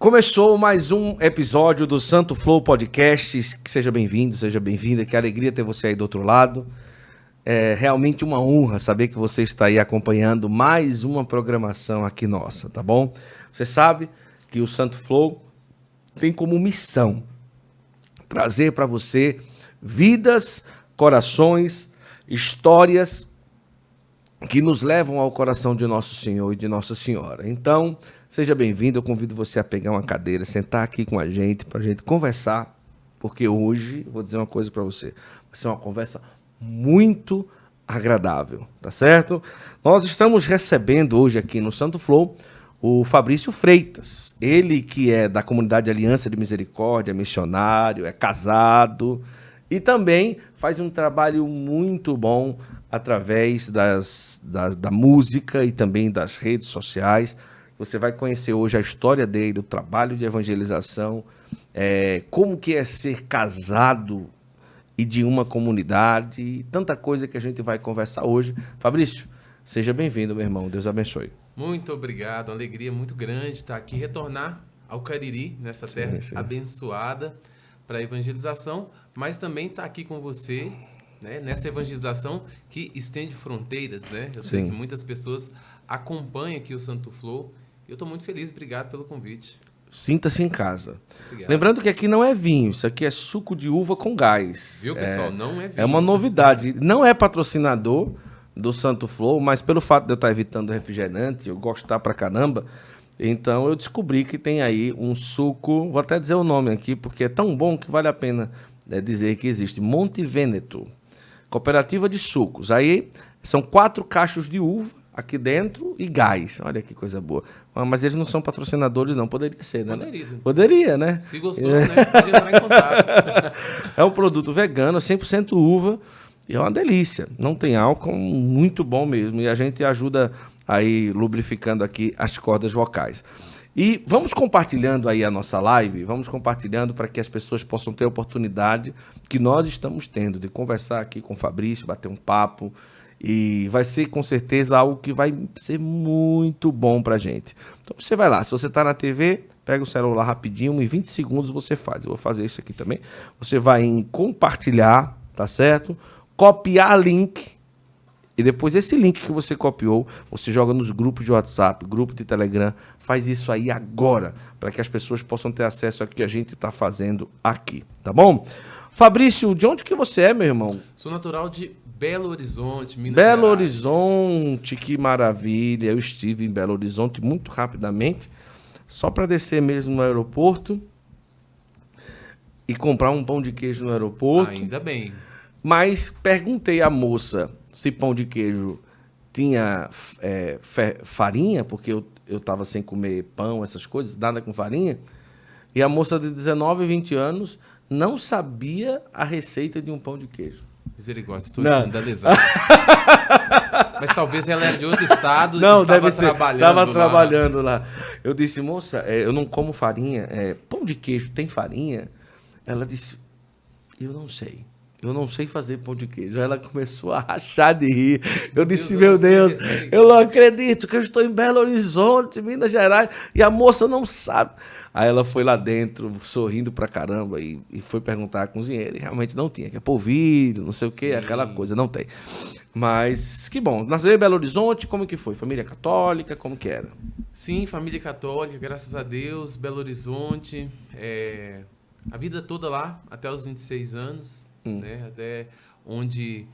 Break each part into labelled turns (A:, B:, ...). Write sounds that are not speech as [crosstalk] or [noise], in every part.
A: Começou mais um episódio do Santo Flow Podcast. Seja bem-vindo, seja bem-vinda. Que alegria ter você aí do outro lado. É realmente uma honra saber que você está aí acompanhando mais uma programação aqui nossa, tá bom? Você sabe que o Santo Flow tem como missão trazer para você vidas, corações, histórias que nos levam ao coração de nosso Senhor e de Nossa Senhora. Então, seja bem-vindo. Eu convido você a pegar uma cadeira, sentar aqui com a gente, para a gente conversar, porque hoje, vou dizer uma coisa para você, vai ser uma conversa muito agradável, tá certo? Nós estamos recebendo hoje aqui no Santo Flow o Fabrício Freitas, ele que é da comunidade Aliança de Misericórdia, missionário, é casado e também faz um trabalho muito bom através das, da, da música e também das redes sociais. Você vai conhecer hoje a história dele, o trabalho de evangelização, é, como que é ser casado e de uma comunidade, e tanta coisa que a gente vai conversar hoje. Fabrício, seja bem-vindo, meu irmão. Deus abençoe.
B: Muito obrigado, uma alegria muito grande estar aqui, retornar ao Cariri, nessa terra sim, sim. abençoada para a evangelização, mas também estar aqui com vocês, né, nessa evangelização que estende fronteiras, né? Eu sei que muitas pessoas acompanham aqui o Santo Flow. Eu estou muito feliz, obrigado pelo convite.
A: Sinta-se em casa. Obrigado. Lembrando que aqui não é vinho, isso aqui é suco de uva com gás.
B: Viu, pessoal? É, não é vinho.
A: É uma novidade. Não é patrocinador, do Santo Flow, mas pelo fato de eu estar evitando refrigerante, eu gostar pra caramba, então eu descobri que tem aí um suco, vou até dizer o nome aqui, porque é tão bom que vale a pena né, dizer que existe. Monte Vêneto, cooperativa de sucos. Aí são quatro cachos de uva aqui dentro e gás. Olha que coisa boa. Ah, mas eles não são patrocinadores, não. Poderia ser, né?
B: Poderia.
A: Poderia, né?
B: Se gostou, né? Pode entrar em contato. [laughs]
A: é um produto vegano, 100% uva. E é uma delícia. Não tem álcool, muito bom mesmo. E a gente ajuda aí lubrificando aqui as cordas vocais. E vamos compartilhando aí a nossa live, vamos compartilhando para que as pessoas possam ter a oportunidade que nós estamos tendo de conversar aqui com o Fabrício, bater um papo. E vai ser com certeza algo que vai ser muito bom para gente. Então você vai lá, se você está na TV, pega o celular rapidinho, em 20 segundos você faz. Eu vou fazer isso aqui também. Você vai em compartilhar, tá certo? copiar link e depois esse link que você copiou, você joga nos grupos de WhatsApp, grupo de Telegram, faz isso aí agora, para que as pessoas possam ter acesso ao que a gente está fazendo aqui, tá bom? Fabrício, de onde que você é, meu irmão?
B: Sou natural de Belo Horizonte, Minas
A: Belo
B: Gerais.
A: Horizonte, que maravilha. Eu estive em Belo Horizonte muito rapidamente, só para descer mesmo no aeroporto e comprar um pão de queijo no aeroporto.
B: Ainda bem.
A: Mas perguntei à moça se pão de queijo tinha é, farinha, porque eu, eu tava sem comer pão, essas coisas, nada com farinha. E a moça de 19, 20 anos não sabia a receita de um pão de queijo.
B: Misericórdia, estou não. escandalizado. [laughs] Mas talvez ela era de outro estado
A: não, deve ser. trabalhando Estava trabalhando lá. Eu disse, moça, é, eu não como farinha. É, pão de queijo tem farinha? Ela disse, eu não sei. Eu não sei fazer pão de queijo. Aí ela começou a rachar de rir. Eu disse, meu Deus, eu não acredito que eu estou em Belo Horizonte, Minas Gerais, e a moça não sabe. Aí ela foi lá dentro, sorrindo pra caramba, e, e foi perguntar à cozinheira, e realmente não tinha, que é polvilho, não sei o quê, aquela coisa, não tem. Mas que bom. Nasceu em Belo Horizonte, como que foi? Família católica, como que era?
B: Sim, família católica, graças a Deus, Belo Horizonte, é... a vida toda lá, até os 26 anos hum. né? Até onde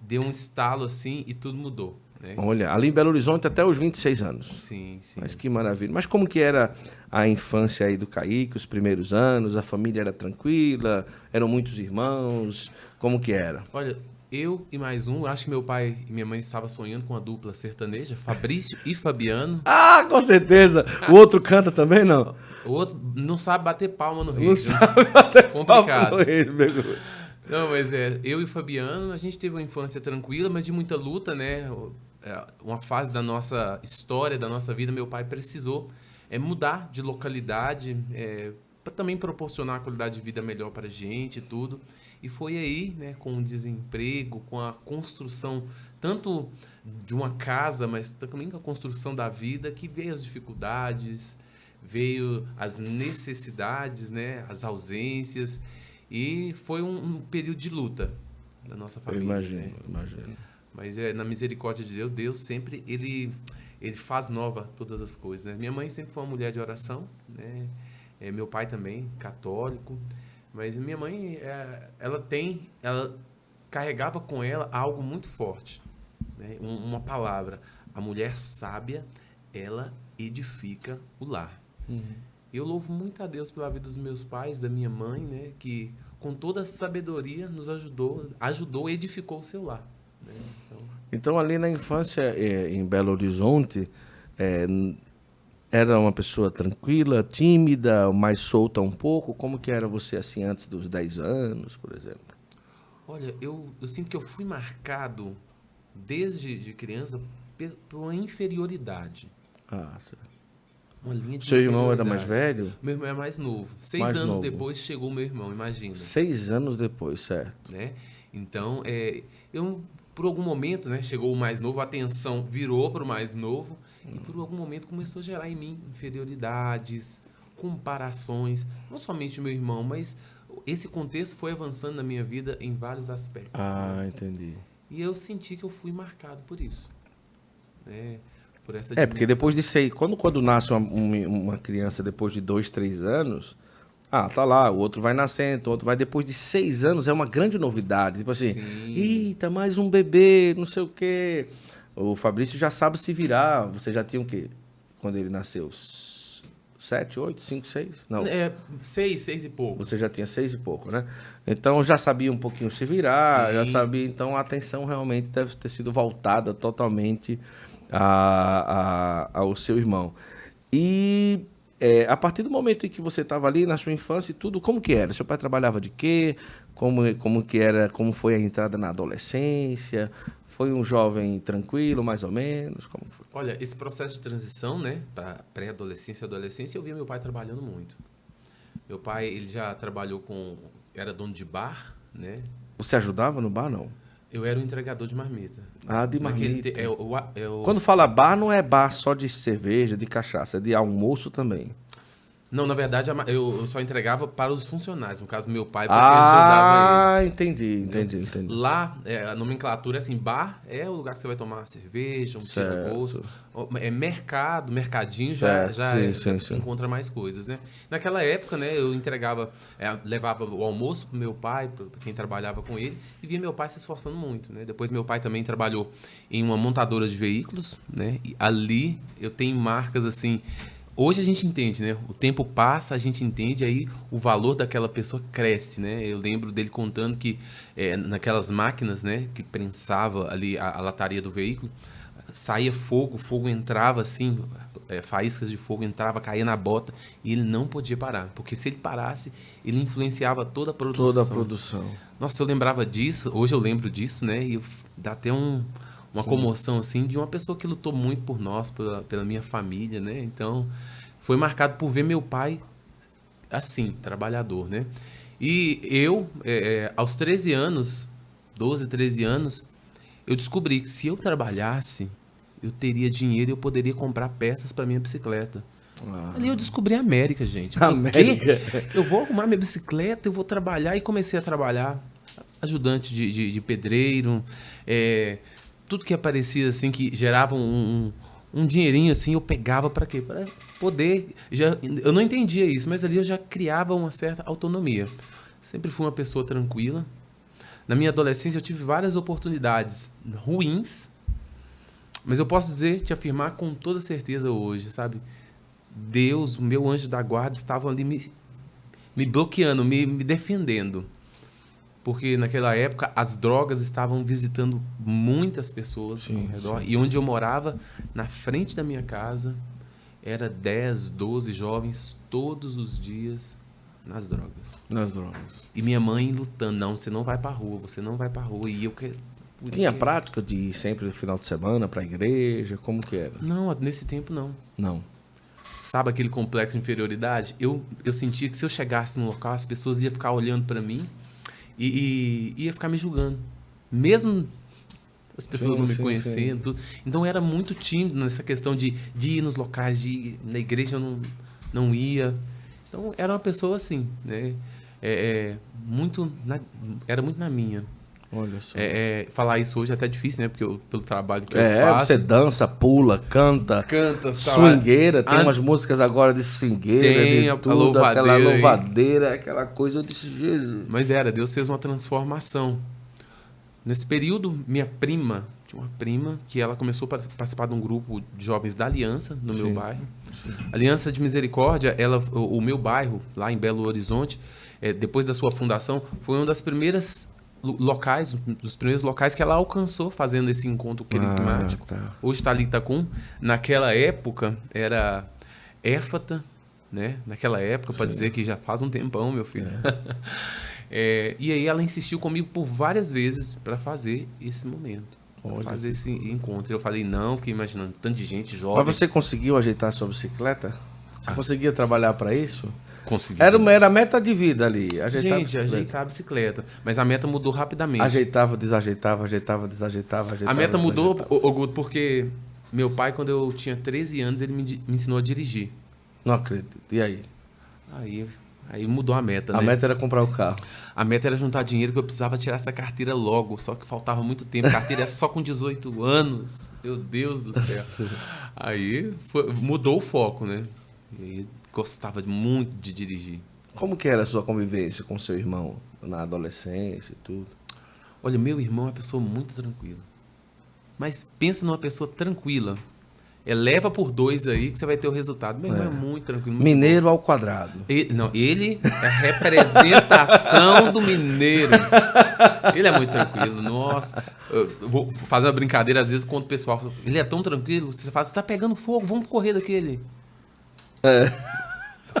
B: deu um estalo assim e tudo mudou. Né?
A: Olha, ali em Belo Horizonte até os 26 anos.
B: Sim, sim.
A: Mas que maravilha. Mas como que era a infância aí do Kaique, os primeiros anos? A família era tranquila? Eram muitos irmãos? Como que era?
B: Olha, eu e mais um, acho que meu pai e minha mãe estavam sonhando com a dupla sertaneja, Fabrício e Fabiano.
A: Ah, com certeza! O outro canta também, não?
B: O outro não sabe bater palma no ritmo.
A: Não sabe bater Complicado. palma no ritmo,
B: não, mas é, eu e o Fabiano, a gente teve uma infância tranquila, mas de muita luta, né? É, uma fase da nossa história, da nossa vida, meu pai precisou é, mudar de localidade, é, para também proporcionar uma qualidade de vida melhor para a gente e tudo. E foi aí, né, com o desemprego, com a construção tanto de uma casa, mas também com a construção da vida, que veio as dificuldades, veio as necessidades, né? As ausências. E foi um, um período de luta da nossa família.
A: Eu imagino,
B: né?
A: imagino.
B: Mas é, na misericórdia de Deus, Deus sempre ele, ele faz nova todas as coisas. Né? Minha mãe sempre foi uma mulher de oração, né? É, meu pai também, católico. Mas minha mãe, é, ela tem, ela carregava com ela algo muito forte, né? Um, uma palavra. A mulher sábia, ela edifica o lar. Uhum. Eu louvo muito a Deus pela vida dos meus pais, da minha mãe, né? Que com toda a sabedoria nos ajudou, ajudou, edificou o seu lar.
A: Então... ali na infância é, em Belo Horizonte é, era uma pessoa tranquila, tímida, mais solta um pouco? Como que era você assim antes dos 10 anos, por exemplo?
B: Olha, eu, eu sinto que eu fui marcado desde de criança por uma inferioridade.
A: Ah, certo.
B: Uma linha de
A: Seu irmão era mais velho?
B: Meu irmão é mais novo. Seis
A: mais
B: anos
A: novo.
B: depois chegou meu irmão, imagina.
A: Seis anos depois, certo.
B: Né? Então, é, eu, por algum momento, né, chegou o mais novo, a atenção virou para o mais novo, hum. e por algum momento começou a gerar em mim inferioridades, comparações, não somente o meu irmão, mas esse contexto foi avançando na minha vida em vários aspectos.
A: Ah, né? entendi.
B: E eu senti que eu fui marcado por isso. Né? Por essa
A: é, porque depois de seis. Quando, quando nasce uma, uma criança depois de dois, três anos. Ah, tá lá, o outro vai nascendo, o outro vai. Depois de seis anos é uma grande novidade. Tipo assim, Sim. eita, mais um bebê, não sei o quê. O Fabrício já sabe se virar. Você já tinha o quê? Quando ele nasceu? Sete, oito, cinco, seis? Não.
B: É, seis, seis e pouco.
A: Você já tinha seis e pouco, né? Então já sabia um pouquinho se virar, Sim. já sabia. Então a atenção realmente deve ter sido voltada totalmente a, a, ao seu irmão. E é, a partir do momento em que você estava ali na sua infância e tudo, como que era? Seu pai trabalhava de quê? Como, como que era? Como foi a entrada na adolescência? Foi um jovem tranquilo, mais ou menos? Como foi?
B: Olha, esse processo de transição, né, para pré-adolescência e adolescência, eu via meu pai trabalhando muito. Meu pai, ele já trabalhou com, era dono de bar, né?
A: Você ajudava no bar, não?
B: Eu era o entregador de marmita.
A: Ah, de marmita.
B: Te, é, o, é o...
A: Quando fala bar, não é bar só de cerveja, de cachaça, é de almoço também.
B: Não, na verdade, eu só entregava para os funcionários, no caso meu pai,
A: porque ah, ele ele. entendi, entendi, entendi.
B: Lá, é, a nomenclatura é assim, bar é o lugar que você vai tomar cerveja, um tira-gosto. É mercado, mercadinho, certo, já, já, sim, é, sim, sim. encontra mais coisas, né? Naquela época, né, eu entregava, é, levava o almoço para meu pai, para quem trabalhava com ele, e via meu pai se esforçando muito, né? Depois meu pai também trabalhou em uma montadora de veículos, né? E ali eu tenho marcas, assim, Hoje a gente entende, né? O tempo passa, a gente entende, aí o valor daquela pessoa cresce, né? Eu lembro dele contando que é, naquelas máquinas, né, que prensava ali a, a, lataria do veículo, saía fogo, fogo entrava assim, é, faíscas de fogo entrava, caía na bota e ele não podia parar, porque se ele parasse, ele influenciava toda a produção.
A: Toda a produção.
B: Nossa, eu lembrava disso, hoje eu lembro disso, né? E dá até um uma comoção assim de uma pessoa que lutou muito por nós, pela, pela minha família, né? Então, foi marcado por ver meu pai assim, trabalhador, né? E eu, é, é aos 13 anos, 12, 13 anos, eu descobri que se eu trabalhasse, eu teria dinheiro e eu poderia comprar peças para minha bicicleta. Ah. Ali eu descobri a América, gente.
A: América? [laughs]
B: Eu vou arrumar minha bicicleta, eu vou trabalhar e comecei a trabalhar ajudante de, de, de pedreiro, é, tudo que aparecia assim que gerava um, um, um dinheirinho assim, eu pegava para quê? Para poder já eu não entendia isso, mas ali eu já criava uma certa autonomia. Sempre fui uma pessoa tranquila. Na minha adolescência eu tive várias oportunidades ruins, mas eu posso dizer, te afirmar com toda certeza hoje, sabe? Deus, meu anjo da guarda, estavam ali me, me bloqueando, me, me defendendo porque naquela época as drogas estavam visitando muitas pessoas sim, ao redor. Sim. E onde eu morava, na frente da minha casa, era 10, 12 jovens todos os dias nas drogas.
A: Nas drogas.
B: E minha mãe lutando, não, você não vai pra rua, você não vai pra rua. E eu que
A: tinha prática de ir sempre no final de semana para a igreja? Como que era?
B: Não, nesse tempo não.
A: Não.
B: Sabe aquele complexo de inferioridade? Eu, eu sentia que se eu chegasse no local, as pessoas iam ficar olhando para mim e, e ia ficar me julgando. Mesmo as pessoas sim, não me sim, conhecendo. Sim. Então eu era muito tímido nessa questão de, de ir nos locais, de ir na igreja eu não, não ia. Então era uma pessoa assim, né? É, é, muito na, era muito na minha.
A: Olha só.
B: É, é, falar isso hoje é até difícil, né? Porque eu, pelo trabalho que
A: É,
B: eu faço.
A: você dança, pula, canta,
B: canta,
A: swingueira, tem
B: Ah,
A: umas músicas agora de swingueira,
B: Tem
A: de
B: a- a
A: tudo,
B: louvadeira
A: aquela
B: aí.
A: louvadeira, aquela coisa, eu disse, Jesus.
B: Mas era, Deus fez uma transformação. Nesse período, minha prima, tinha uma prima que ela começou a par- participar de um grupo de jovens da Aliança, no meu
A: Sim,
B: bairro. Aliança de Misericórdia, ela, o, o meu bairro, lá em Belo Horizonte, eh, depois da sua fundação, foi uma das primeiras locais, dos primeiros locais que ela alcançou fazendo esse encontro querigmático.
A: Ah, tá.
B: Hoje está ali Itacum. Naquela época era Éfata, né? Naquela época, para dizer que já faz um tempão, meu filho. É, [laughs] e aí ela insistiu comigo por várias vezes para fazer esse momento. fazer esse encontro. Eu falei, não, fiquei imaginando tanto de gente jovem.
A: Mas você conseguiu ajeitar sua bicicleta? Você
B: Ah.
A: conseguia trabalhar para isso? Era, uma- era a meta de vida ali, ajeitar a
B: Gente,
A: bicicleta.
B: ajeitar a bicicleta. Mas a meta mudou rapidamente.
A: Ajeitava, desajeitava, ajeitava, desajeitava,
B: A
A: ajeitava.
B: meta mudou, ô, Guto, porque meu pai, quando eu tinha 13 anos, ele me, me ensinou a dirigir.
A: Não acredito. E aí?
B: Aí, aí mudou a meta,
A: A
B: né?
A: meta era comprar o carro.
B: A meta era juntar dinheiro que eu precisava tirar essa carteira logo, só que faltava muito tempo. Carteira é só com 18 anos. Meu Deus do céu. [laughs] Aí foi- mudou o foco, né? E gostava muito de dirigir.
A: Como que era a sua convivência com seu irmão na adolescência e tudo?
B: Olha, meu irmão é uma pessoa muito tranquila. Mas pensa numa pessoa tranquila. Eleva por dois aí que você vai ter o resultado. Meu irmão é, muito tranquilo. muito
A: Mineiro ao quadrado.
B: Ele, não, ele é a representação do mineiro. Ele é muito tranquilo. Nossa, eu vou fazer uma brincadeira às vezes com o pessoal. fala, Ele é tão tranquilo. Você fala, você tá pegando fogo, vamos correr daquele.
A: É.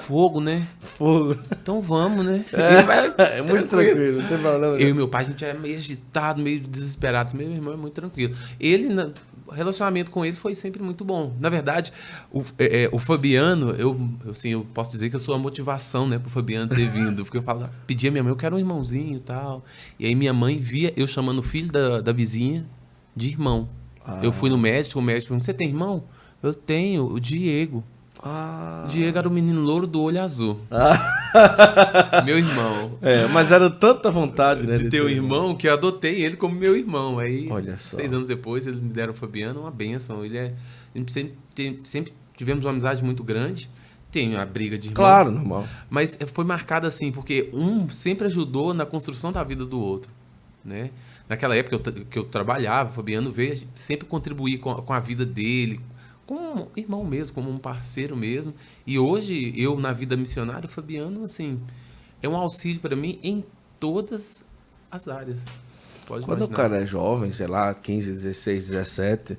B: Fogo, né?
A: Fogo.
B: Então vamos, né? Ele vai [laughs]
A: É muito tranquilo, não tem problema.
B: Eu e meu pai, a gente é meio agitado, meio desesperado. Meu irmão é muito tranquilo. Ele, na- relacionamento com ele foi sempre muito bom. Na verdade, o, é, é, o Fabiano, eu, assim, eu posso dizer que eu sou a motivação, né, pro Fabiano ter vindo. Porque eu falo, pedia à minha mãe, eu quero um irmãozinho e tal. E aí minha mãe via eu chamando o filho da, da vizinha de irmão. Eu fui no médico, o médico perguntou, você tem irmão? Eu tenho, o Diego.
A: Ah.
B: Diego era o menino louro do olho azul. Meu irmão.
A: É, mas era tanta vontade, né?
B: de ter um irmão que eu adotei ele como meu irmão. Aí, seis anos depois, eles me deram o Fabiano, uma benção. Ele é. sempre, sempre tivemos uma amizade muito grande. Tem a briga de irmão.
A: Claro, normal.
B: Mas foi marcada assim, porque um sempre ajudou na construção da vida do outro. Né? Naquela época que eu, que eu trabalhava, o Fabiano veio sempre contribuir com, a- com a vida dele, como um irmão mesmo, como um parceiro mesmo. E hoje, eu na vida missionária, o Fabiano, assim, é um auxílio para mim em todas as áreas. Pode
A: Quando o
B: imaginar.
A: cara é jovem, sei lá, 15, 16, 17,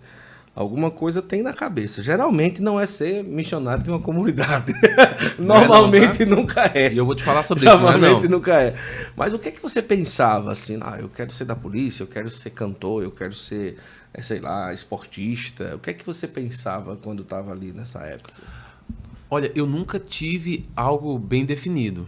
A: alguma coisa tem na cabeça. Geralmente não é ser missionário de uma comunidade. [laughs]
B: Não é não,
A: Normalmente
B: tá?
A: nunca é.
B: E eu vou te falar sobre isso, não é não.
A: Normalmente nunca é. Mas o que é que você pensava assim? Ah, eu quero ser da polícia, eu quero ser cantor, eu quero ser, eh, sei lá, esportista. O que é que você pensava quando estava ali nessa época?
B: Olha, eu nunca tive algo bem definido.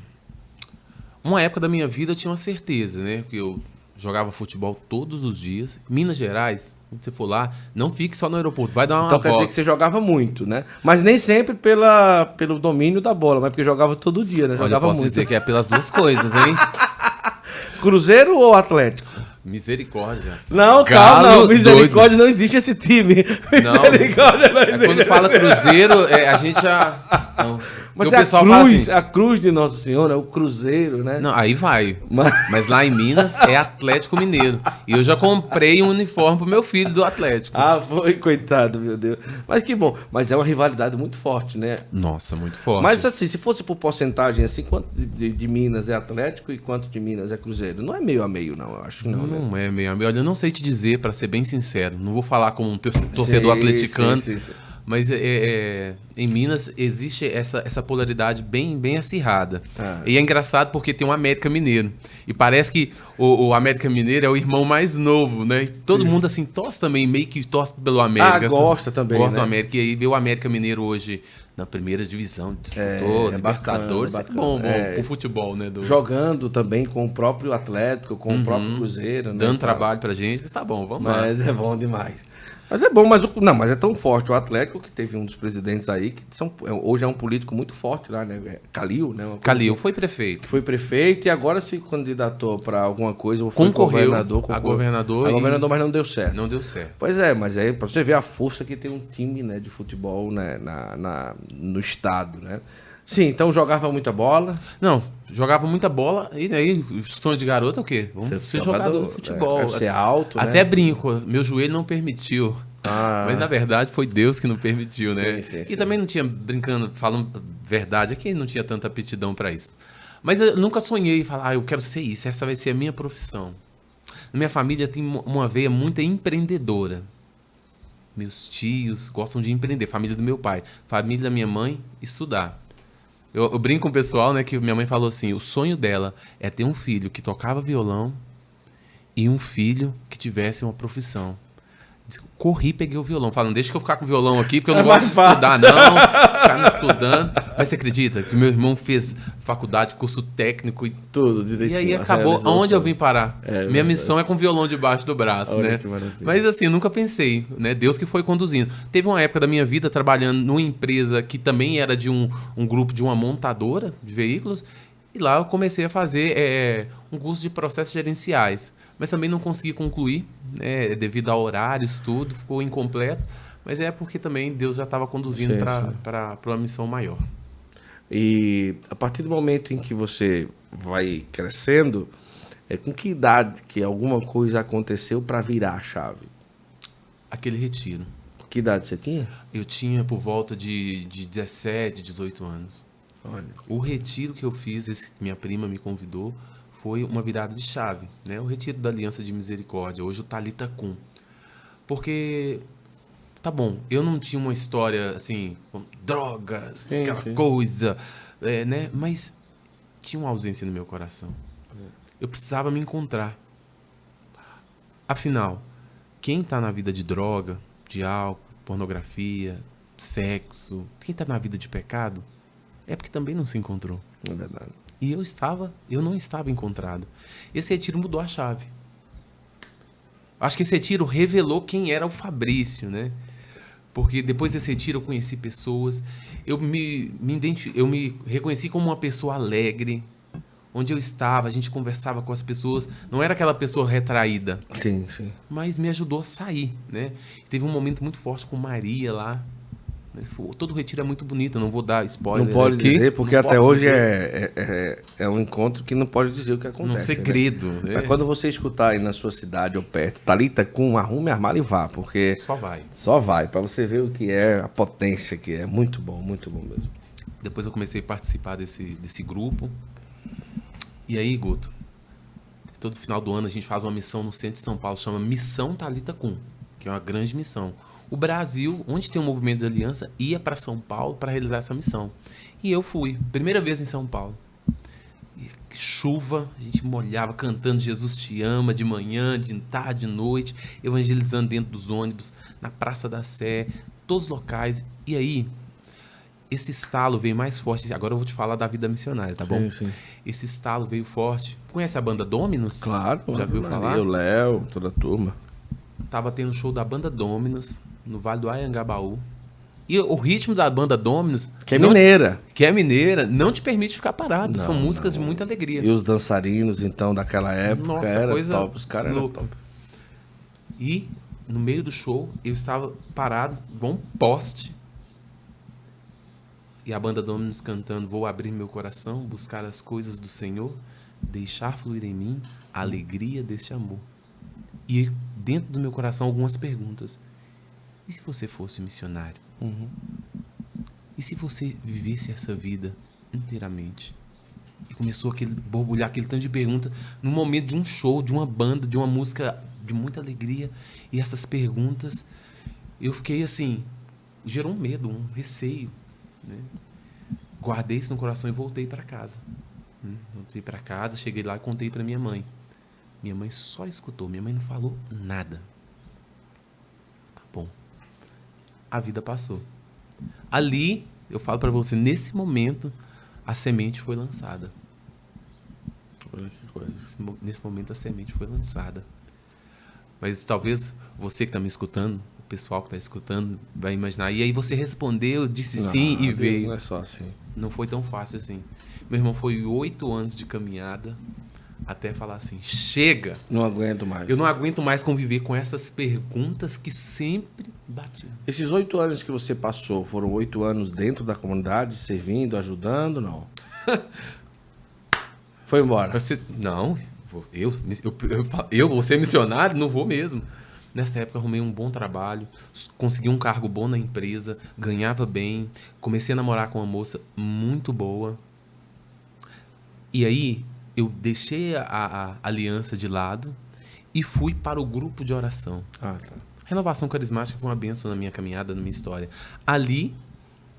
B: Uma época da minha vida eu tinha uma certeza, né? Porque eu jogava futebol todos os dias. Minas Gerais, quando você for lá, não fique só no aeroporto, vai dar uma
A: Então quer dizer
B: volta.
A: que você jogava muito, né? Mas nem sempre pela, pelo domínio da bola, mas porque jogava todo dia, né?
B: Olha, eu
A: Jogava
B: posso
A: muito.
B: dizer que é pelas duas coisas, hein? [laughs]
A: Cruzeiro ou Atlético?
B: Misericórdia.
A: Não,
B: Galo
A: calma, não. Misericórdia não existe esse time.
B: Não, [laughs]
A: Misericórdia não
B: É
A: existe.
B: quando fala Cruzeiro, é, a gente já. Não.
A: Mas é
B: o
A: a cruz,
B: assim.
A: a cruz de Nossa Senhora, é o Cruzeiro, né?
B: Não, aí vai.
A: Mas-
B: Mas lá em Minas é Atlético Mineiro. E eu já comprei um uniforme pro meu filho do Atlético.
A: Ah, foi, coitado, meu Deus. Mas que bom. Mas é uma rivalidade muito forte, né?
B: Nossa, muito forte.
A: Mas assim, se fosse por porcentagem, assim, quanto de, de- de Minas é Atlético e quanto de Minas é Cruzeiro? Não é meio a meio, não, eu acho que não, né?
B: Não é meio amigo. Olha, eu não sei te dizer, pra ser bem sincero. Não vou falar como um torce- torcedor
A: Sim,
B: atleticano.
A: sim, sim, sim.
B: Mas é, é, em Minas existe essa, essa polaridade bem, bem acirrada.
A: Ah.
B: E é engraçado porque tem o América Mineiro. E parece que o, o América Mineiro é o irmão mais novo, né? E todo mundo assim torce também, meio que torce pelo América.
A: Ah,
B: sabe?
A: gosta também,
B: Gosta
A: né?
B: do América. E aí vê o América Mineiro hoje na primeira divisão, disputou,
A: É, é
B: Libertadores.
A: bacana,
B: é bom, bom.
A: É.
B: pro futebol, né? Do,
A: Jogando também com o próprio Atlético, com o próprio Cruzeiro, né?
B: Uhum. dando
A: tal.
B: trabalho pra gente, mas tá bom, vamos lá.
A: Mas é bom demais. Mas é bom, mas o, não, mas é tão forte o Atlético que teve um dos presidentes aí que são, é, hoje é um político muito forte lá, né? É Calil, né?
B: Calil
A: assim.
B: foi prefeito.
A: Foi prefeito e agora se candidatou para alguma coisa, ou foi
B: Concorreu
A: governador.
B: a
A: concorreu.
B: governador
A: A
B: e-
A: governador, mas não deu certo.
B: Não deu certo.
A: Pois é, mas aí pra você ver a força que tem um time né, de futebol né, na, na- no estado, né? Sim, então jogava muita bola.
B: Não, jogava muita bola. E aí, o sonho de garoto é o quê? Vamos ser, jogador, de futebol.
A: É, deve ser alto,
B: Até
A: né?
B: brinco, meu joelho não permitiu.
A: Ah.
B: Mas na verdade foi Deus que não permitiu, né?
A: Sim, sim,
B: e
A: sim.
B: também não tinha, brincando, falando verdade, é que não tinha tanta aptidão para isso. Mas eu nunca sonhei falar, ah, eu quero ser isso, essa vai ser a minha profissão. Na minha família tem uma veia muito empreendedora. Meus tios gostam de empreender, família do meu pai, família da minha mãe, estudar. Eu, eu brinco com o pessoal, né, que minha mãe falou assim, o sonho dela é ter um filho que tocava violão e um filho que tivesse uma profissão. Corri e peguei o violão. Falando, deixa que eu ficar com o violão aqui, porque eu não
A: É
B: gosto de
A: fácil.
B: estudar, não. Ficar não estudando. Mas você acredita que meu irmão fez faculdade, curso técnico e
A: Tudo
B: e
A: direitinho.
B: aí acabou.
A: o
B: Aonde eu vim parar?
A: É
B: Minha
A: verdade.
B: missão é com violão debaixo do braço,
A: Olha
B: né? Mas assim, nunca pensei, né? Deus que foi conduzindo. Teve uma época da minha vida trabalhando numa empresa que também era de um, um grupo de uma montadora de veículos. E lá eu comecei a fazer é, um curso de processos gerenciais. Mas também não consegui concluir, né? Devido a horários, tudo, ficou incompleto. Mas é porque também Deus já estava conduzindo para uma missão maior.
A: E a partir do momento em que você vai crescendo, é com que idade que alguma coisa aconteceu para virar a chave?
B: Aquele retiro.
A: Que idade você tinha?
B: Eu tinha por volta de, de 17, 18 anos.
A: Olha.
B: O retiro que eu fiz, esse minha prima me convidou, foi uma virada de chave, né? O retiro da Aliança de Misericórdia, hoje o Talita Cum. Porque tá bom, eu não tinha uma história assim, com drogas,
A: Sim,
B: aquela
A: sim.
B: coisa, é, né? Mas tinha uma ausência no meu coração. Eu precisava me encontrar. Afinal, quem está na vida de droga, de álcool, pornografia, sexo, quem está na vida de pecado, é porque também não se encontrou.
A: É verdade.
B: E eu estava, eu não estava encontrado. Esse retiro mudou a chave. Acho que esse retiro revelou quem era o Fabrício, né? Porque depois desse retiro eu conheci pessoas, eu me, me eu me reconheci como uma pessoa alegre. Onde eu estava, a gente conversava com as pessoas, não era aquela pessoa retraída,
A: Sim, sim.
B: mas me ajudou a sair, né? Teve um momento muito forte com Maria lá. Todo o retiro é muito bonito, não vou dar spoiler
A: Não pode
B: aqui,
A: dizer, porque
B: não
A: até hoje é, é, é, é um encontro que não pode dizer o que acontece.
B: um segredo. né?
A: Mas quando você escutar aí na sua cidade ou perto, Talita com arrume, armala e vá, porque
B: Só vai.
A: só vai, para você ver o que é a potência que é. Muito bom, muito bom mesmo.
B: Depois eu comecei a participar desse, desse grupo. E aí, Guto, todo final do ano a gente faz uma missão no centro de São Paulo, chama Missão Talita Cum, que é uma grande missão. O Brasil, onde tem um movimento de aliança, ia para São Paulo para realizar essa missão. E eu fui, primeira vez em São Paulo. E chuva, a gente molhava cantando Jesus te ama de manhã, de tarde, de noite, evangelizando dentro dos ônibus, na Praça da Sé, todos os locais. E aí, esse estalo veio mais forte. Agora eu vou te falar da vida missionária, tá bom?
A: Sim, sim.
B: Esse estalo veio forte. Conhece a banda Dominus?
A: Claro.
B: Já viu falar?
A: O Léo, toda a turma.
B: Tava tendo um show da banda Dominus no Vale do Ayangabaú. E o ritmo da banda Dominus,
A: Que é
B: não-
A: mineira.
B: que é mineira, não te permite ficar parado. São
A: Não,
B: músicas
A: não.
B: de muita alegria.
A: E os dançarinos, então, daquela época,
B: Nossa,
A: era
B: coisa
A: top. Os caras eram top.
B: E no meio do show, eu estava parado, um poste. E a banda Dominus cantando: Vou abrir meu coração, buscar as coisas do Senhor, deixar fluir em mim a alegria deste amor. E dentro do meu coração, algumas perguntas. E se você fosse missionário?
A: Uhum.
B: E se você vivesse essa vida inteiramente? E começou aquele borbulhar aquele tanto de perguntas no momento de um show, de uma banda, de uma música de muita alegria. E essas perguntas, eu fiquei assim, gerou um medo, um receio. Né? Guardei isso no coração e voltei para casa. né? Voltei para casa, cheguei lá e contei para minha mãe. Minha mãe só escutou, minha mãe não falou nada. Tá bom. A vida passou. Ali, eu falo para você, nesse momento, a semente foi lançada.
A: Olha que coisa.
B: Nesse, mo- nesse momento, a semente foi lançada. Mas talvez você que está me escutando, pessoal que está escutando vai imaginar. E aí você respondeu, disse
A: Não,
B: sim e veio.
A: Não é só assim.
B: Não foi tão fácil assim. Meu irmão, foi oito anos de caminhada até falar assim: chega!
A: Não aguento mais.
B: Eu não aguento mais conviver com essas perguntas que sempre batiam.
A: Esses oito anos que você passou, foram oito anos dentro da comunidade, servindo, ajudando, não? [laughs] Foi embora.
B: Você, não, eu, eu, eu, eu vou ser missionário? Não vou mesmo. Nessa época arrumei um bom trabalho, consegui um cargo bom na empresa, ganhava bem, comecei a namorar com uma moça muito boa. E aí eu deixei a, a aliança de lado e fui para o grupo de oração.
A: Ah, tá.
B: Renovação carismática foi uma benção na minha caminhada, na minha história. Ali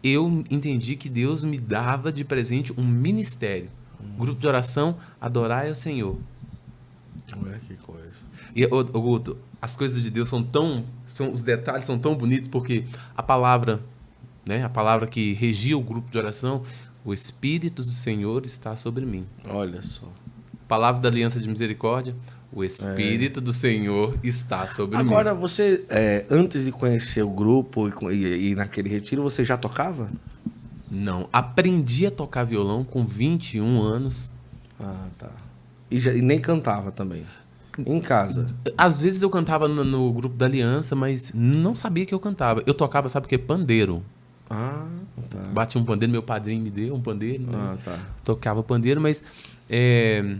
B: eu entendi que Deus me dava de presente um ministério. Grupo de oração, adorar ao Senhor.
A: Ué, que coisa.
B: E, ô, ô, Guto, as coisas de Deus são tão. São, os detalhes são tão bonitos porque a palavra, né? A palavra que regia o grupo de oração, o Espírito do Senhor está sobre mim.
A: Olha só.
B: Palavra da aliança de misericórdia, o Espírito do Senhor está sobre mim.
A: Agora, você, é, antes de conhecer o grupo e, e, e naquele retiro, você já tocava?
B: Não, aprendi a tocar violão com 21 anos.
A: Ah, tá. E, já- e nem cantava também? Em casa?
B: Às vezes eu cantava no, no grupo da aliança, mas não sabia que eu cantava. Eu tocava, sabe o que? Pandeiro.
A: Ah, tá.
B: Bati um pandeiro, meu padrinho me deu um pandeiro. né?
A: Ah, tá.
B: Tocava pandeiro, mas é,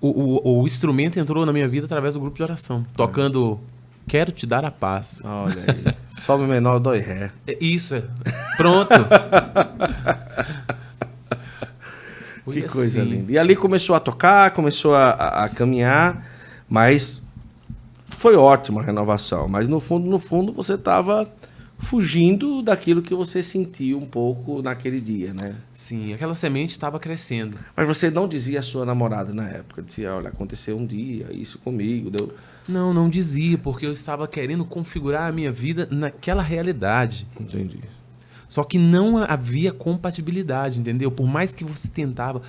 B: o, o, o instrumento entrou na minha vida através do grupo de oração. Tocando Quero Te Dar a Paz.
A: Olha aí. [laughs] Sobe menor, dói ré.
B: É Isso, é. Pronto. [laughs]
A: Que coisa
B: assim.
A: linda. E ali começou a tocar, começou a, a- a caminhar, mas foi ótima a renovação. Mas no fundo, no fundo, você estava fugindo daquilo que você sentiu um pouco naquele dia, né?
B: Sim, aquela semente estava crescendo.
A: Mas você não dizia à sua namorada na época, dizia, olha, aconteceu um dia, isso comigo, deu.
B: Não, não dizia, porque eu estava querendo configurar a minha vida naquela realidade.
A: Entendi.
B: Só que não havia compatibilidade, entendeu? Por mais que você tentava,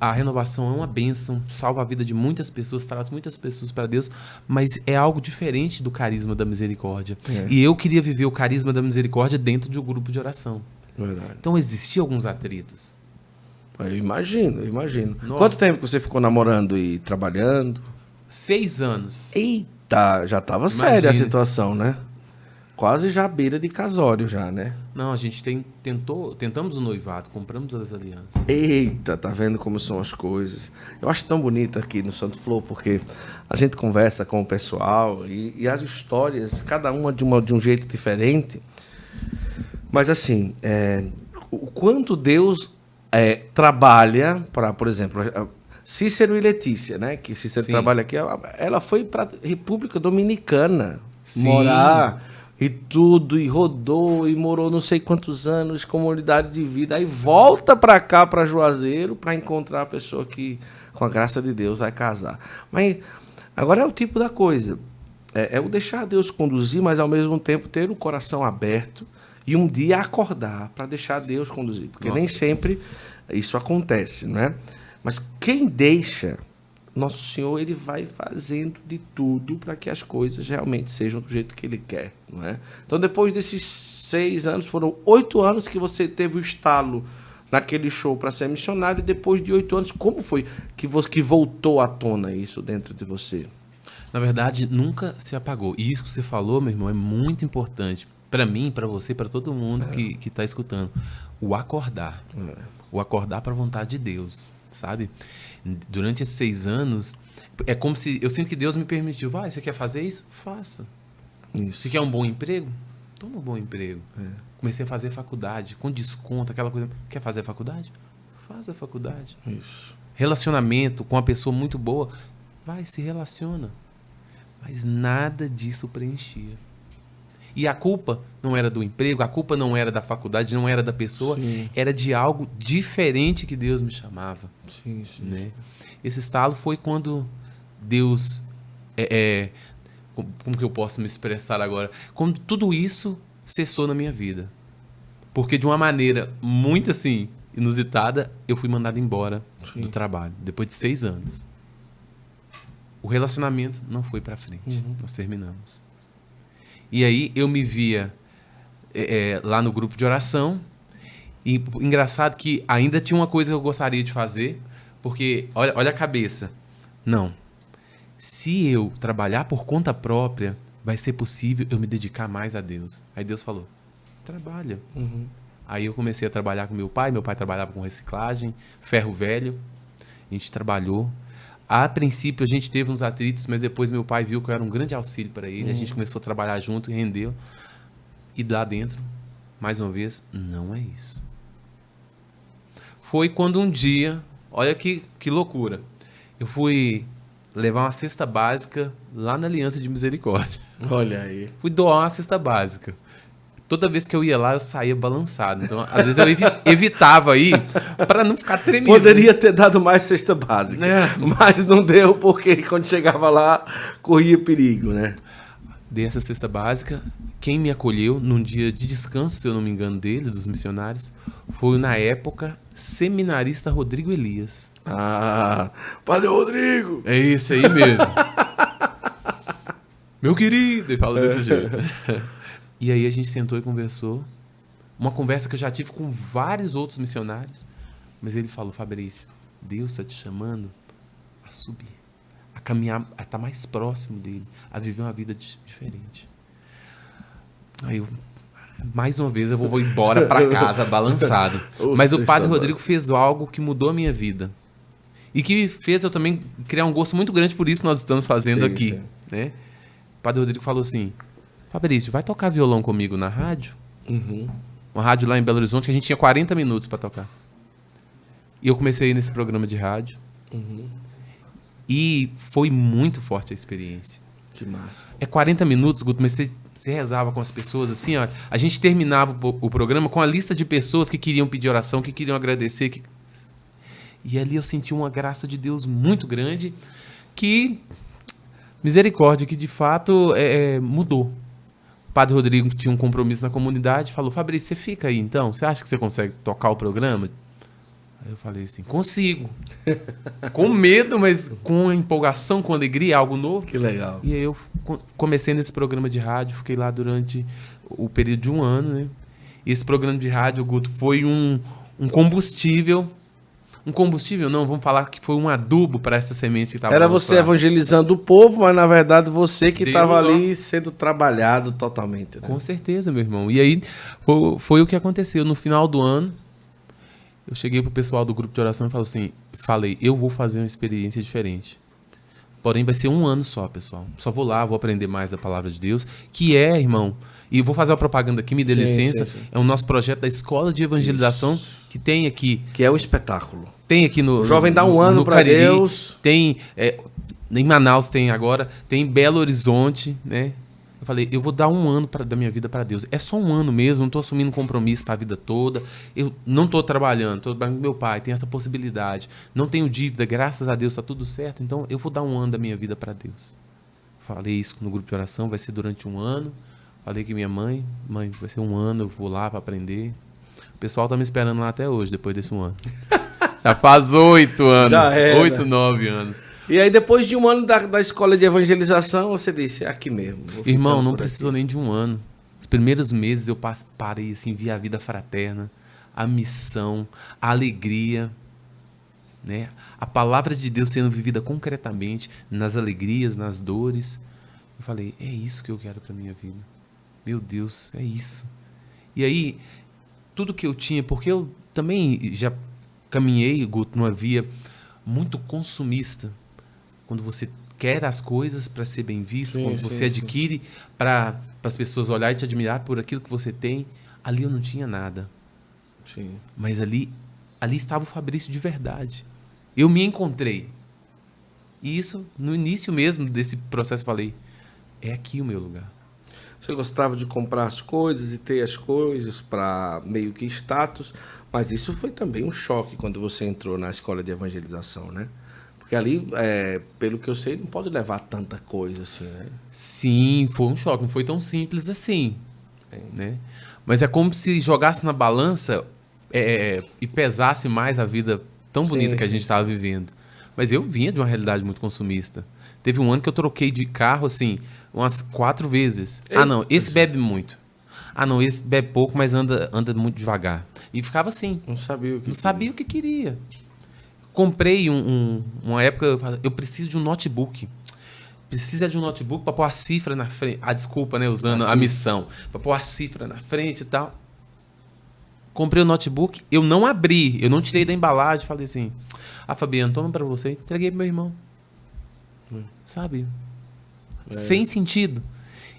B: a renovação é uma bênção, salva a vida de muitas pessoas, traz muitas pessoas para Deus, mas é algo diferente do carisma da misericórdia.
A: É.
B: E eu queria viver o carisma da misericórdia dentro de um grupo de oração.
A: Verdade.
B: Então existiam alguns atritos.
A: Eu imagino, eu imagino.
B: Nossa.
A: Quanto tempo que você ficou namorando e trabalhando?
B: Seis anos.
A: Eita, já tava séria a situação, né? Quase já beira de casório já, né?
B: Não, a gente tem, tentou, tentamos o noivado, compramos as alianças.
A: Eita, tá vendo como são as coisas? Eu acho tão bonito aqui no Santo Flow, porque a gente conversa com o pessoal e, e as histórias, cada uma de, uma de um jeito diferente. Mas assim, é, o quanto Deus é, trabalha para, por exemplo, Cícero e Letícia, né? Que Cícero
B: Sim.
A: trabalha aqui, ela, ela foi para República Dominicana
B: Sim.
A: morar e tudo, e rodou, e morou não sei quantos anos, comunidade de vida, aí volta para cá, para Juazeiro, para encontrar a pessoa que, com a graça de Deus, vai casar. Mas agora é o tipo da coisa. É, é o deixar Deus conduzir, mas ao mesmo tempo ter o coração aberto e um dia acordar para deixar Deus conduzir. Porque nem
B: Nossa.
A: sempre isso acontece, não é? Mas quem deixa, nosso Senhor, ele vai fazendo de tudo para que as coisas realmente sejam do jeito que ele quer, não é? Então, depois desses seis anos, foram oito anos que você teve o estalo naquele show para ser missionário, e depois de oito anos, como foi que, vo- que voltou à tona isso dentro de você?
B: Na verdade, nunca se apagou. E isso que você falou, meu irmão, é muito importante. Para mim, para você, para todo mundo que, que tá escutando. O acordar. O acordar para a vontade de Deus, sabe? Durante esses seis anos, é como se. Eu sinto que Deus me permitiu. Vai, você quer fazer isso? Faça.
A: Isso.
B: Você quer um bom emprego? Toma um bom emprego. Comecei a fazer faculdade, com desconto, aquela coisa. Quer fazer faculdade? Faça a faculdade.
A: Isso.
B: Relacionamento com uma pessoa muito boa, vai, se relaciona. Mas nada disso preenchia. E a culpa não era do emprego, a culpa não era da faculdade, não era da pessoa,
A: Sim.
B: era de algo diferente que Deus me chamava.
A: Sim, sim.
B: Né? Esse estalo foi quando Deus. É, é, como que eu posso me expressar agora? Quando tudo isso cessou na minha vida. Porque de uma maneira muito assim, inusitada, eu fui mandado embora
A: Sim.
B: do trabalho, depois de seis anos. O relacionamento não foi pra frente.
A: Uhum.
B: Nós terminamos. E aí eu me via é, é, lá no grupo de oração. E engraçado que ainda tinha uma coisa que eu gostaria de fazer, porque olha, olha a cabeça. Não. Se eu trabalhar por conta própria, vai ser possível eu me dedicar mais a Deus. Aí Deus falou: trabalha.
A: Uhum.
B: Aí eu comecei a trabalhar com meu pai. Meu pai trabalhava com reciclagem, ferro velho. A gente trabalhou. A princípio a gente teve uns atritos, mas depois meu pai viu que eu era um grande auxílio para ele. Uhum. A gente começou a trabalhar junto, rendeu. E lá dentro, mais uma vez, não é isso. Foi quando um dia, olha que, que loucura. Eu fui levar uma cesta básica lá na Aliança de Misericórdia.
A: Olha aí.
B: Fui doar uma cesta básica toda vez que eu ia lá, eu saía balançado. Então, às vezes eu evitava ir para não ficar tremendo.
A: Poderia ter dado mais cesta básica, é. mas não deu porque quando chegava lá, corria perigo, né?
B: Dei essa cesta básica. Quem me acolheu num dia de descanso, se eu não me engano, deles, dos missionários, foi na época seminarista Rodrigo Elias.
A: Ah, Padre Rodrigo!
B: É esse aí mesmo. [laughs] Meu querido, ele fala desse jeito. E aí a gente sentou e conversou. Uma conversa que eu já tive com vários outros missionários. Mas ele falou, Fabrício, Deus está te chamando a subir, a caminhar, a estar tá mais próximo dele, a viver uma vida diferente. Aí eu, mais uma vez, eu vou, vou embora para casa balançado. [laughs] Mas o Padre Rodrigo fez algo que mudou a minha vida. E que fez eu também criar um gosto muito grande por isso que nós estamos fazendo sim, aqui. Sim. Né? O Padre Rodrigo falou assim: Fabrício, vai tocar violão comigo na rádio?
A: Uhum.
B: Uma rádio lá em Belo Horizonte que a gente tinha 40 minutos para tocar. E eu comecei nesse programa de rádio.
A: Uhum.
B: E foi muito forte a experiência.
A: Que massa.
B: É 40 minutos, Guto, mas você, você rezava com as pessoas assim, ó. A gente terminava o, o, programa com a lista de pessoas que queriam pedir oração, que queriam agradecer. Que... E ali eu senti uma graça de Deus muito grande que. Misericórdia, que de fato é, é mudou. O padre Rodrigo tinha um compromisso na comunidade, falou: Fabrício, você fica aí então? Você acha que você consegue tocar o programa? Aí eu falei assim: consigo. [laughs] com medo, mas com empolgação, com alegria, algo novo.
A: Que legal.
B: E aí eu comecei nesse programa de rádio, fiquei lá durante o período de um ano, né? E esse programa de rádio, Guto, foi um, um combustível um combustível, não, vamos falar que foi um adubo para essa semente que estava
A: Era você evangelizando o povo, mas na verdade você que estava ali sendo trabalhado totalmente. Né?
B: Com certeza, meu irmão. E aí foi, foi, o que aconteceu. No final do ano, eu cheguei pro pessoal do grupo de oração e falei assim: falei, eu vou fazer uma experiência diferente. Porém, vai ser um ano só, pessoal. Só vou lá, vou aprender mais da palavra de Deus, que é, irmão. E vou fazer uma propaganda aqui, me dê sim, licença. Sim, sim. É o nosso projeto da Escola de Evangelização, Isso. Que tem aqui.
A: Que é um espetáculo.
B: Tem aqui no.
A: O jovem dá um ano para Deus.
B: Tem. É, em Manaus tem agora, tem Belo Horizonte, né? Eu falei, eu vou dar um ano pra, da minha vida para Deus. É só um ano mesmo, não estou assumindo compromisso para a vida toda. Eu não estou trabalhando, estou trabalhando com meu pai, tem essa possibilidade. Não tenho dívida, graças a Deus está tudo certo. Então eu vou dar um ano da minha vida para Deus. Falei isso no grupo de oração, vai ser durante um ano. Falei que minha mãe, mãe, vai ser um ano, eu vou lá para aprender. Pessoal tá me esperando lá até hoje, depois desse um ano. [laughs] Já faz oito anos. Já Oito, nove anos.
A: E aí, depois de um ano da, da escola de evangelização, você disse, é aqui mesmo.
B: Irmão, não precisou nem de um ano. Os primeiros meses eu parei, assim, vi a vida fraterna, a missão, a alegria, né? A palavra de Deus sendo vivida concretamente nas alegrias, nas dores. Eu falei, é isso que eu quero para minha vida. Meu Deus, é isso. E aí, tudo que eu tinha, porque eu também já caminhei, Guto, numa via muito consumista quando você quer as coisas para ser bem visto, sim, quando sim, você adquire para as pessoas olhar e te admirar por aquilo que você tem, ali eu não tinha nada.
A: Sim.
B: Mas ali, ali estava o Fabrício de verdade. Eu me encontrei. E isso, no início mesmo desse processo, falei: é aqui o meu lugar.
A: Você gostava de comprar as coisas e ter as coisas para meio que status, mas isso foi também um choque quando você entrou na escola de evangelização, né? Porque ali, é, pelo que eu sei, não pode levar tanta coisa assim, né?
B: Sim, foi um choque. Não foi tão simples assim, é. né? Mas é como se jogasse na balança é, e pesasse mais a vida tão bonita sim, que a gente estava vivendo. Mas eu vinha de uma realidade muito consumista. Teve um ano que eu troquei de carro, assim, umas quatro vezes. Ah, não, esse bebe muito. Ah, não, esse bebe pouco, mas anda, anda muito devagar. E ficava assim.
A: Não sabia o que
B: Não sabia o que queria. Comprei um, um- uma época, eu falei, eu preciso de um notebook. Precisa de um notebook para pôr a cifra na frente. Ah, desculpa, né? Usando a, missão. Para pôr a cifra na frente e tal. Comprei o notebook, eu não abri, eu não tirei da embalagem. Falei assim: Ah, Fabiano, toma para você. Entreguei pro meu irmão. Sabe? Sem sentido.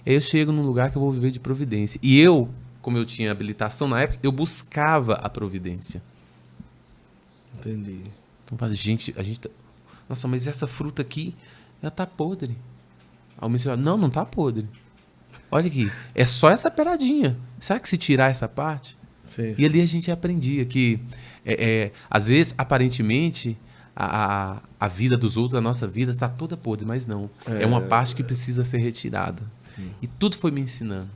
B: Aí eu chego num lugar que eu vou viver de providência. E eu, como eu tinha habilitação na época, eu buscava a providência.
A: Entendi.
B: Então, falei, gente, a gente. Tá... Nossa, mas essa fruta aqui, ela tá podre. Aí o missionário, não, não tá podre. Olha aqui, é só essa peradinha. Será que se tirar essa parte?
A: Sim,
B: E ali a gente aprendia que, é, é, às vezes, aparentemente, a, a, a vida dos outros, a nossa vida, está toda podre, mas não. É, uma parte que precisa ser retirada. E tudo foi me ensinando.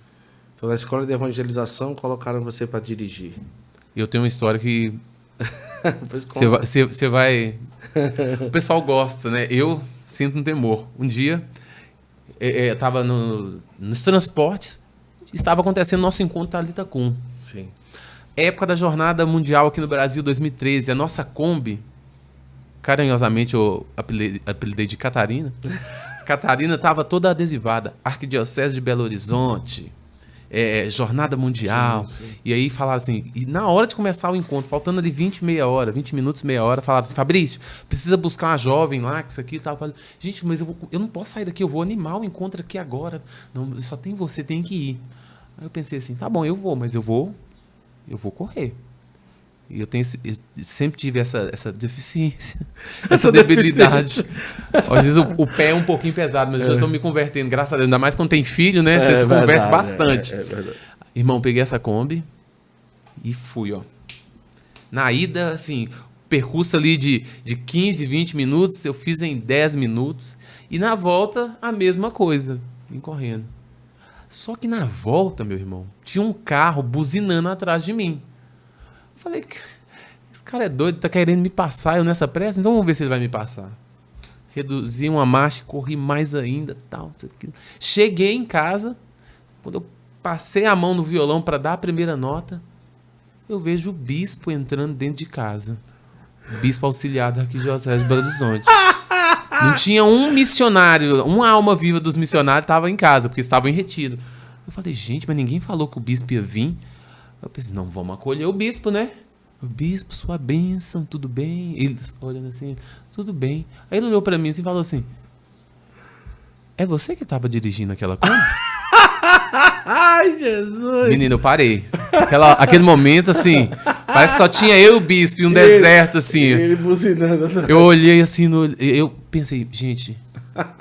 A: Então, na escola de evangelização, colocaram você para dirigir.
B: Eu tenho uma história que [laughs] Você vai, O pessoal gosta, né? Eu sinto um temor. Um dia, é, é, eu estava no, nos transportes, estava acontecendo nosso encontro Talita Cum.
A: Sim.
B: Época da Jornada Mundial aqui no Brasil, 2013. A nossa Kombi, carinhosamente eu apelidei, apelidei de Catarina. Catarina estava toda adesivada. Arquidiocese de Belo Horizonte, é, Jornada Mundial. E aí falaram assim, e na hora de começar o encontro, faltando ali 20, meia hora, 20 minutos, meia hora, falaram assim, Fabrício, precisa buscar uma jovem lá, que isso aqui e tal. Eu falei, gente, mas eu, vou- eu não posso sair daqui, eu vou animar o encontro aqui agora. Não, só tem você, tem que ir. Aí eu pensei assim, tá bom, eu vou, mas eu vou, eu vou correr. E eu tenho eu sempre tive essa, essa deficiência, [laughs] essa debilidade. Às vezes o, o pé é um pouquinho pesado, mas eu já estou me convertendo, graças a Deus. Ainda mais quando tem filho, né? Você
A: É
B: se converte
A: verdade,
B: bastante.
A: É, é.
B: Irmão, peguei essa Kombi e fui, ó. Na ida, assim, percurso ali de, de 15, 20 minutos, eu fiz em 10 minutos. E na volta, a mesma coisa, vim correndo. Só que na volta, meu irmão, tinha um carro buzinando atrás de mim. Eu falei, "C- esse cara é doido, tá querendo me passar, eu nessa pressa, então vamos ver se ele vai me passar. Reduzi uma marcha, corri mais ainda, tal. aqui. Cheguei em casa, quando eu passei a mão no violão para dar a primeira nota, eu vejo o bispo entrando dentro de casa. Bispo auxiliar da Arquidiocese de Belo Horizonte. Não tinha um missionário, uma alma viva dos missionários estava em casa, porque estavam em retiro. Eu falei, gente, mas ninguém falou que o bispo ia vir. Eu pensei, não, vamos acolher o bispo, né? O bispo, sua bênção, tudo bem? Ele olhando assim, tudo bem. Aí ele olhou para mim assim e falou assim: É você que estava dirigindo aquela Kombi? [laughs]
A: Ai, Jesus!
B: Menino, eu parei. Aquela, aquele momento, assim, parece que só tinha eu e o bispo e um deserto, assim.
A: Ele buzinando.
B: Eu olhei assim, no, eu pensei, gente,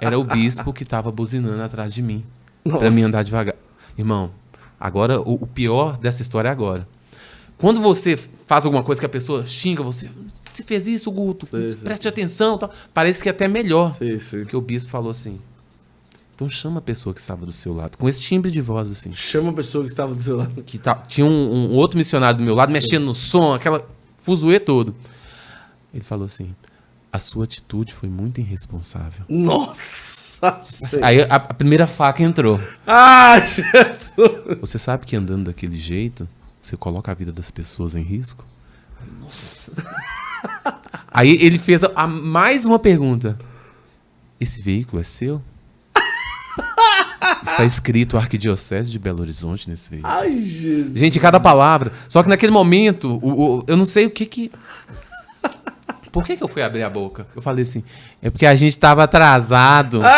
B: era o bispo que tava buzinando atrás de mim. Pra
A: Nossa.
B: mim andar devagar. Irmão, agora, o, o pior dessa história é agora. Quando você faz alguma coisa que a pessoa xinga você, você fez isso, Guto,
A: Sei, sei.
B: preste atenção, tal. parece que é até melhor.
A: Sim, sim.
B: Porque o bispo falou assim. Então chama a pessoa que estava do seu lado, com esse timbre de voz assim.
A: Chama a pessoa que estava do seu lado.
B: Que tá- tinha um, um outro missionário do meu lado mexendo no som, aquela fuzuê todo. Ele falou assim: a sua atitude foi muito irresponsável.
A: Nossa!
B: Aí a, a primeira faca entrou.
A: Ah, Jesus!
B: Você sabe que andando daquele jeito, você coloca a vida das pessoas em risco? Aí ele fez a- a- mais uma pergunta: Esse veículo é seu? Está escrito Arquidiocese de Belo Horizonte nesse veículo.
A: Ai, Jesus!
B: Gente, cada palavra. Só que naquele momento, o- o- eu não sei o que que. Por que, que eu fui abrir a boca? Eu falei assim, é porque a gente tava atrasado. [laughs]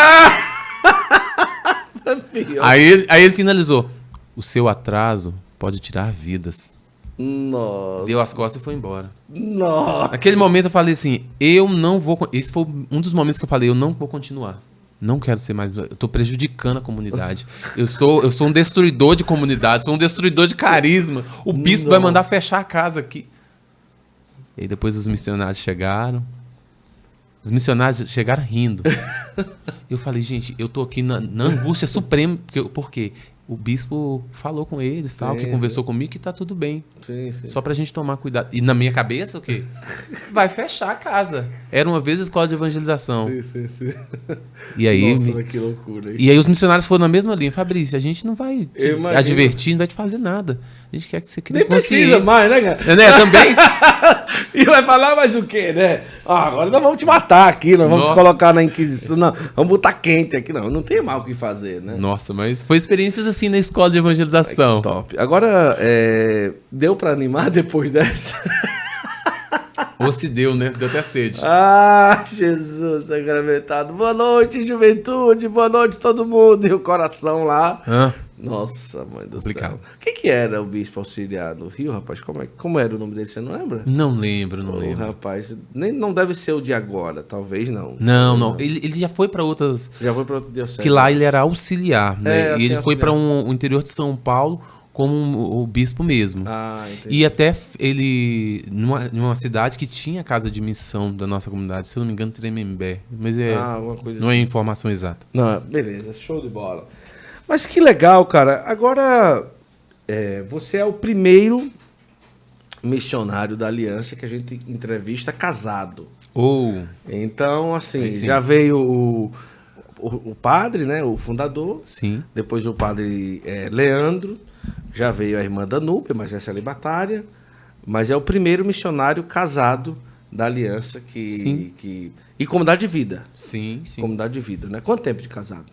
A: Pior.
B: Aí, ele- aí ele finalizou. O seu atraso pode tirar vidas.
A: Nossa!
B: Deu as costas e foi embora.
A: Nossa!
B: Naquele momento eu falei assim, eu não vou. Esse foi um dos momentos que eu falei, eu não vou continuar. Não quero ser mais. Eu tô prejudicando a comunidade. Eu sou, eu sou um destruidor de comunidade, sou um destruidor de carisma. O bispo vai
A: Não.
B: mandar fechar a casa aqui. E aí depois os missionários chegaram. Os missionários chegaram rindo. [laughs] Eu falei, gente, eu tô aqui na, na angústia suprema. Porque, por quê? o bispo falou com eles, tal,
A: Sim,
B: que conversou comigo que tá tudo bem.
A: Sim, sim.
B: Só pra gente tomar cuidado. E na minha cabeça, o quê? [laughs] Vai fechar a casa. Era uma vez escola de evangelização.
A: Sim, sim, sim.
B: E aí,
A: Nossa,
B: me-
A: que loucura. hein?
B: e aí os missionários foram na mesma linha. Fabrício, a gente não vai te advertir, não vai te fazer nada. A gente quer que você crie
A: Nem precisa mais, né, cara?
B: Né, também? [laughs]
A: E vai falar mais o quê, né? Ah, agora nós vamos te matar aqui, nós vamos te
B: Nossa.
A: colocar na Inquisição. Não, vamos botar quente aqui. Não, não tem mal o que fazer, né?
B: Nossa, mas foi experiências assim na escola de evangelização.
A: Top. Agora, é, deu pra animar depois dessa? [laughs]
B: Ou se deu, né? Deu até sede.
A: Ah, Jesus sacramentado. Boa noite, juventude. Boa noite, todo mundo. E o coração lá.
B: Hã?
A: Nossa, mãe do
B: Complicado.
A: céu. O que, que era o bispo auxiliar do Rio, rapaz? Como, é, como era o nome dele? Você não lembra?
B: Não lembro, não
A: Ô,
B: lembro.
A: rapaz, nem, não deve ser o de agora, talvez não.
B: Não, não. Ele, ele já foi pra outras.
A: Já foi para outro diocese.
B: Que lá ele era auxiliar, né?
A: É,
B: e ele
A: auxiliar,
B: foi para um, o interior de São Paulo como o bispo mesmo.
A: Ah, entendi.
B: E até ele, numa, numa cidade que tinha casa de missão da nossa comunidade, se eu não me engano, Tremembé. Mas é,
A: Ah,
B: não é
A: assim.
B: informação exata.
A: Não, beleza, show de bola. Mas que legal, cara. Agora, é, você é o primeiro missionário da aliança que a gente entrevista casado.
B: Ou,
A: Então, assim,
B: sim.
A: já veio o, o, o padre, né, o fundador,
B: sim,
A: depois o padre é, Leandro, já veio a irmã Danúbia, mas é celibatária, mas é o primeiro missionário casado da aliança que...
B: Sim.
A: que e comunidade de vida.
B: sim, sim.
A: Comunidade de vida, né? Quanto tempo de casado?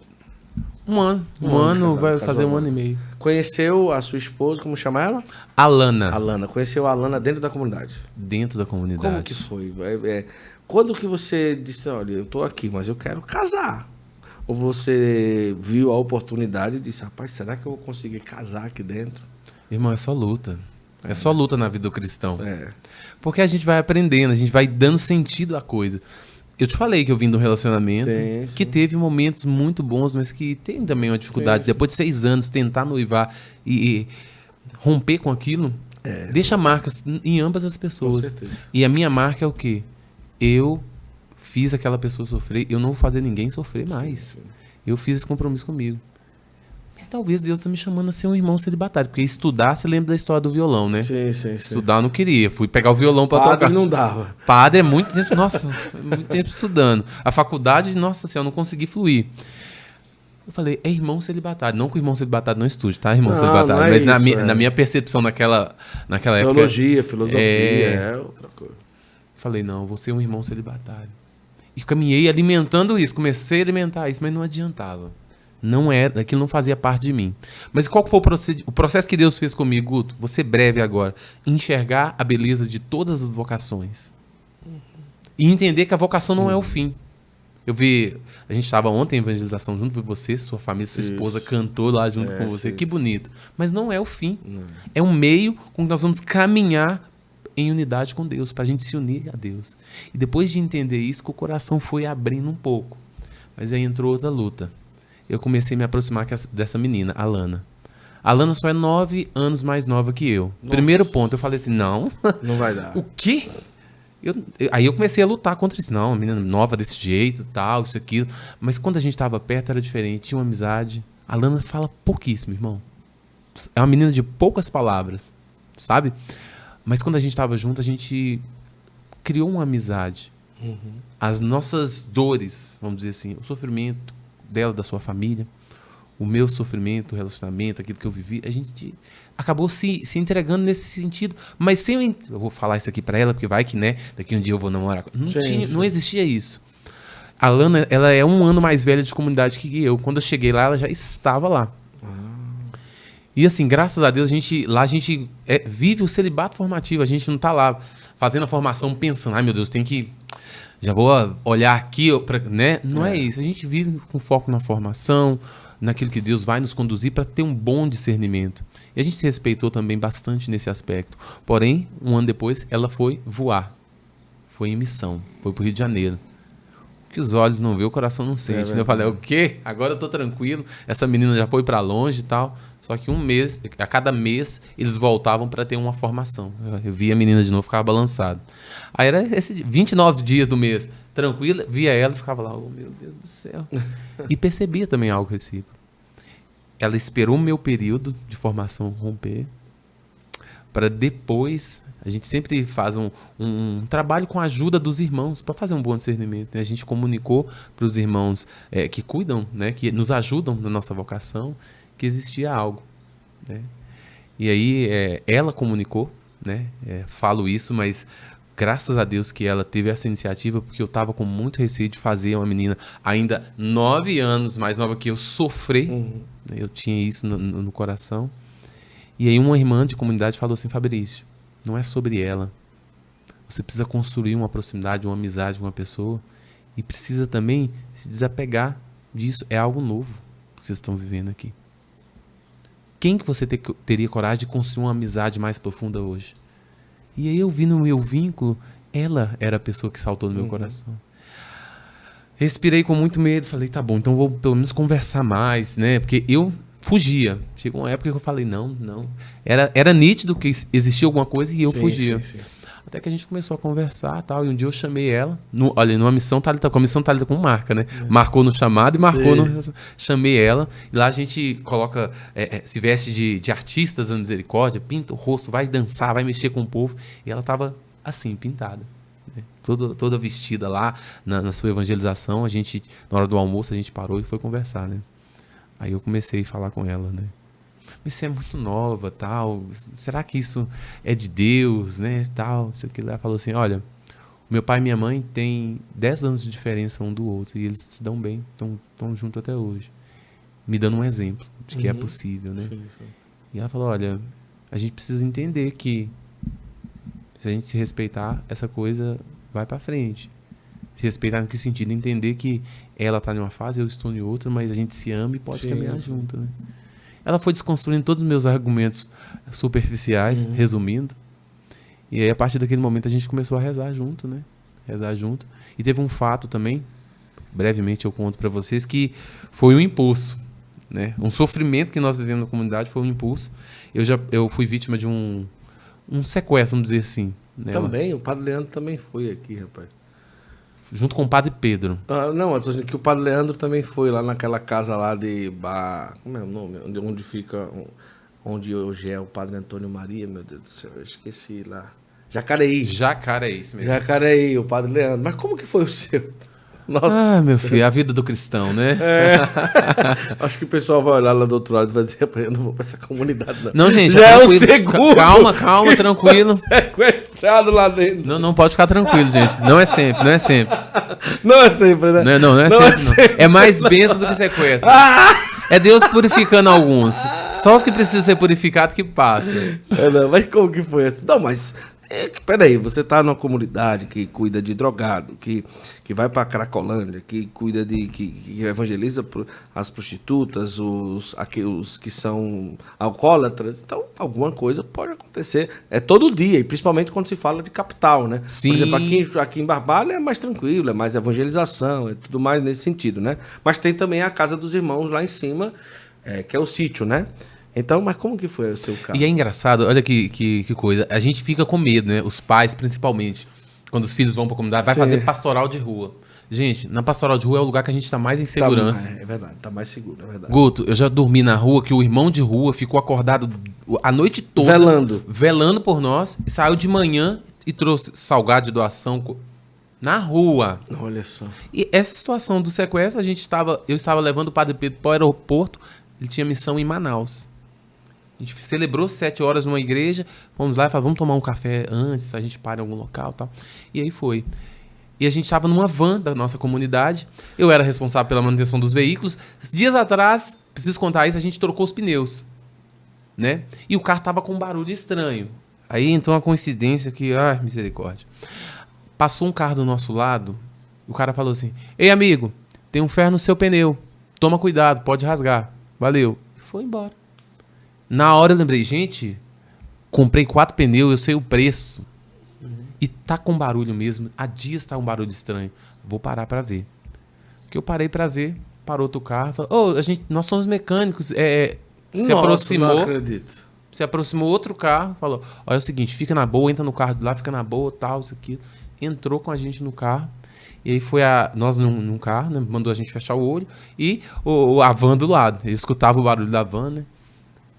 B: Um ano. Um,
A: Um ano casado,
B: vai fazer
A: um ano.
B: ano e meio.
A: Conheceu a sua esposa, como chama ela?
B: Alana,
A: Alana. Conheceu a Alana dentro da comunidade.
B: dentro da comunidade.
A: Como que foi? É, é, quando que você disse, olha, eu tô aqui, mas eu quero casar? Ou você viu a oportunidade e disse, rapaz, será que eu vou conseguir casar aqui dentro?
B: Irmão, é só luta. É só luta na vida do cristão.
A: É.
B: Porque a gente vai aprendendo, a gente vai dando sentido à coisa. Eu te falei que eu vim de um relacionamento
A: Sim, sim.
B: que teve momentos muito bons, mas que tem também uma dificuldade.
A: Sim.
B: Depois de seis anos, tentar noivar e, e romper com aquilo, deixa marcas em ambas as pessoas.
A: É.
B: E a minha marca é o quê? Eu fiz aquela pessoa sofrer, eu não vou fazer ninguém sofrer mais. Eu fiz esse compromisso comigo. Mas talvez Deus está me chamando a ser um irmão celibatário. Porque estudar, você lembra da história do violão, né?
A: Sim, sim, sim.
B: Estudar eu não queria. Fui pegar o violão para
A: Padre
B: tocar.
A: não dava.
B: Padre é muito tempo, nossa, [laughs] muito tempo estudando. A faculdade, nossa senhora, eu não consegui fluir. Eu falei, é irmão celibatário. Não que o irmão celibatário não estude, tá? Irmão
A: Não,
B: celibatário.
A: não é
B: Mas na,
A: isso,
B: minha,
A: é.
B: na minha percepção naquela, naquela época.
A: Teologia, filosofia,
B: É.
A: é outra coisa.
B: Falei, não, vou ser um irmão celibatário. E caminhei alimentando isso, comecei a alimentar isso, mas não adiantava. Não era, aquilo não fazia parte de mim. Mas qual foi o, proced- o processo que Deus fez comigo, Guto? Vou ser breve agora. Enxergar a beleza de todas as vocações. E entender que a vocação não é o fim. Eu vi, a gente estava ontem em evangelização junto, vi você, sua família, sua esposa
A: Isso.
B: cantou lá junto
A: É,
B: com você.
A: isso.
B: Que bonito. Mas não é o fim. É um meio com que nós vamos caminhar em unidade com Deus, para a gente se unir a Deus. E depois de entender isso, que o coração foi abrindo um pouco. Mas aí entrou outra luta. Eu comecei a me aproximar dessa menina, a Lana. A Lana só é nove anos mais nova que eu. Primeiro ponto, eu falei assim: não. [laughs]
A: Não vai dar.
B: o quê? Eu- aí eu comecei a lutar contra isso. Não, uma menina nova desse jeito, tal, isso, aquilo. Mas quando a gente estava perto era diferente, tinha uma amizade. A Lana fala pouquíssimo, irmão. É uma menina de poucas palavras, sabe? Mas quando a gente estava junto, a gente criou uma amizade. As nossas dores, vamos dizer assim, o sofrimento dela, da sua família, o meu sofrimento, o relacionamento, aquilo que eu vivi, a gente acabou se, se entregando nesse sentido. Mas sem eu, eu vou falar isso aqui pra ela, porque vai que, né, daqui um dia eu vou namorar. Não,
A: Sim,
B: tinha,
A: sim.
B: não existia isso. A Lana, ela é um ano mais velha de comunidade que eu. Quando eu cheguei lá, ela já estava lá. E assim, graças a Deus, a gente, lá a gente é, vive o celibato formativo. A gente não tá lá fazendo a formação pensando, ai meu Deus, tem que. Já vou olhar aqui, pra, né? Não é. isso. A gente vive com foco na formação, naquilo que Deus vai nos conduzir para ter um bom discernimento. E a gente se respeitou também bastante nesse aspecto. Porém, um ano depois, ela foi voar. Foi em missão. Foi pro Rio de Janeiro. Que os olhos não vê, o coração não sente. né? Eu falei, o quê? Agora eu tô tranquilo. Essa menina já foi para longe e tal. Só que um mês, a cada mês, eles voltavam para ter uma formação. Eu, eu via a menina de novo, ficava balançado. Aí era esse 29 dias do mês, tranquila, via ela e ficava lá, oh meu Deus do céu. [laughs] E percebia também algo recíproco. ela esperou o meu período de formação romper para depois a gente sempre faz um, um, trabalho com a ajuda dos irmãos para fazer um bom discernimento. Né? A gente comunicou para os irmãos é, que cuidam, né, que nos ajudam na nossa vocação, que existia algo. Né? E aí é, ela comunicou, né? É, falo isso, mas graças a Deus que ela teve essa iniciativa, porque eu estava com muito receio de fazer uma menina ainda nove anos mais nova que eu sofrer. Uhum. Né? Eu tinha isso no, no coração. E aí uma irmã de comunidade falou assim, Fabrício, não é sobre ela. Você precisa construir uma proximidade, uma amizade com uma pessoa e precisa também se desapegar disso. É algo novo que vocês estão vivendo aqui. Quem que você ter, teria coragem de construir uma amizade mais profunda hoje? E aí eu vi no meu vínculo, ela era a pessoa que saltou no meu uhum. coração. Respirei com muito medo, falei, tá bom, então vou pelo menos conversar mais, né? Porque eu fugia. Chegou uma época que eu falei, não, não. Era, era nítido que existia alguma coisa e eu sim, fugia. Sim, sim. Até que a gente começou a conversar tal. E um dia eu chamei ela. No, olha, numa missão Thalita, com a missão Thalita com marca, né? É. Marcou no chamado e marcou no. Chamei ela. E lá a gente coloca. É, é, se veste de, de artistas da misericórdia, pinta o rosto, vai dançar, vai mexer com o povo. E ela tava assim, pintada. Né? Toda, toda vestida lá na, na sua evangelização. A gente, na hora do almoço, a gente parou e foi conversar, né? Aí eu comecei a falar com ela, né? Mas você é muito nova, tal. Será que isso é de Deus, né? Tal. Aqui lá falou assim, olha, meu pai e minha mãe têm 10 anos de diferença um do outro e eles se dão bem, estão juntos até hoje. Me dando um exemplo de que é uhum. é possível, né? Sim, sim. E ela falou, olha, a gente precisa entender que se a gente se respeitar, essa coisa vai para frente. Se respeitar no que sentido? Entender que ela está em uma fase, eu estou em outra, mas a gente se ama e pode Sim. caminhar junto, né? Ela foi desconstruindo todos os meus argumentos superficiais, uhum. resumindo. E aí, a partir daquele momento, a gente começou a rezar junto, né? Rezar junto. E teve um fato também, brevemente eu conto para vocês, que foi um impulso. Né? Um sofrimento que nós vivemos na comunidade foi um impulso. Eu já eu fui vítima de um, um sequestro, vamos dizer assim.
A: Né? Também, o Padre Leandro também foi aqui, rapaz
B: junto com o Padre Pedro.
A: Ah, não, eu tô dizendo que o Padre Leandro também foi lá naquela casa lá de Bar... Como é o nome? Onde, onde fica. Onde hoje é o Padre Antônio Maria, meu Deus do céu, eu esqueci lá. Jacareí.
B: Jacareí, isso mesmo.
A: Jacareí, o Padre Leandro. Mas como que foi o seu?
B: Nossa. Ah, meu filho, a vida do cristão, né?
A: É. Acho que o pessoal vai olhar lá do outro lado e vai dizer, eu não vou pra essa comunidade, não.
B: Não, gente,
A: já é, é o segundo.
B: Calma, calma, [laughs] tranquilo.
A: Sequestrado lá dentro.
B: Não, não pode ficar tranquilo, gente. Não é sempre, não é sempre.
A: Não é sempre, né?
B: Não, é, não, não é não sempre. É, sempre. é mais benção do que sequestro. Ah! É Deus purificando alguns. Só os que precisam ser purificados que passam.
A: É, não, mas como que foi isso? Não, mas é, peraí, você está numa comunidade que cuida de drogado, que, que vai para Cracolândia, que cuida de. que, que evangeliza as prostitutas, os, aqui, os que são alcoólatras. Então, alguma coisa pode acontecer. É todo dia, e principalmente quando se fala de capital, né?
B: Sim.
A: Por exemplo, aqui, aqui em Barbalha é mais tranquilo, é mais evangelização, é tudo mais nesse sentido, né? Mas tem também a Casa dos Irmãos lá em cima, é, que é o sítio, né? Então, mas como que foi o seu caso?
B: E é engraçado, olha que, que, que coisa. A gente fica com medo, né? Os pais, principalmente. Quando os filhos vão pra comunidade, vai Sim. fazer pastoral de rua. Gente, na pastoral de rua é o lugar que a gente tá mais em tá segurança.
A: Tá, é verdade, tá mais seguro, é verdade.
B: Guto, eu já dormi na rua que o irmão de rua ficou acordado a noite toda.
A: Velando.
B: Velando por nós. E saiu de manhã e trouxe salgado de doação na rua.
A: Olha só.
B: E essa situação do sequestro, a gente estava. Eu estava levando o Padre Pedro para o aeroporto. Ele tinha missão em Manaus. A gente celebrou sete horas numa igreja, fomos lá e falamos, vamos tomar um café antes, a gente para em algum local tal. E aí foi. E a gente estava numa van da nossa comunidade. Eu era responsável pela manutenção dos veículos. Dias atrás, preciso contar isso, a gente trocou os pneus. Né? E o carro tava com um barulho estranho. Aí entrou uma coincidência que, ai, misericórdia. Passou um carro do nosso lado, o cara falou assim: Ei, amigo, tem um ferro no seu pneu. Toma cuidado, pode rasgar. Valeu. E foi embora. Na hora eu lembrei, gente, comprei quatro pneus, eu sei o preço. Uhum. E tá com barulho mesmo. Há dias tá um barulho estranho. Vou parar para ver. Que eu parei para ver, parou outro carro, falou, oh, a gente, nós somos mecânicos. É, se Nossa, aproximou. Não acredito. Se aproximou outro carro, falou: Olha, é o seguinte, fica na boa, entra no carro de lá, fica na boa, tal, isso aqui. Entrou com a gente no carro. E aí foi a, nós num, num carro, né? Mandou a gente fechar o olho. E o, a van do lado. Eu escutava o barulho da van, né?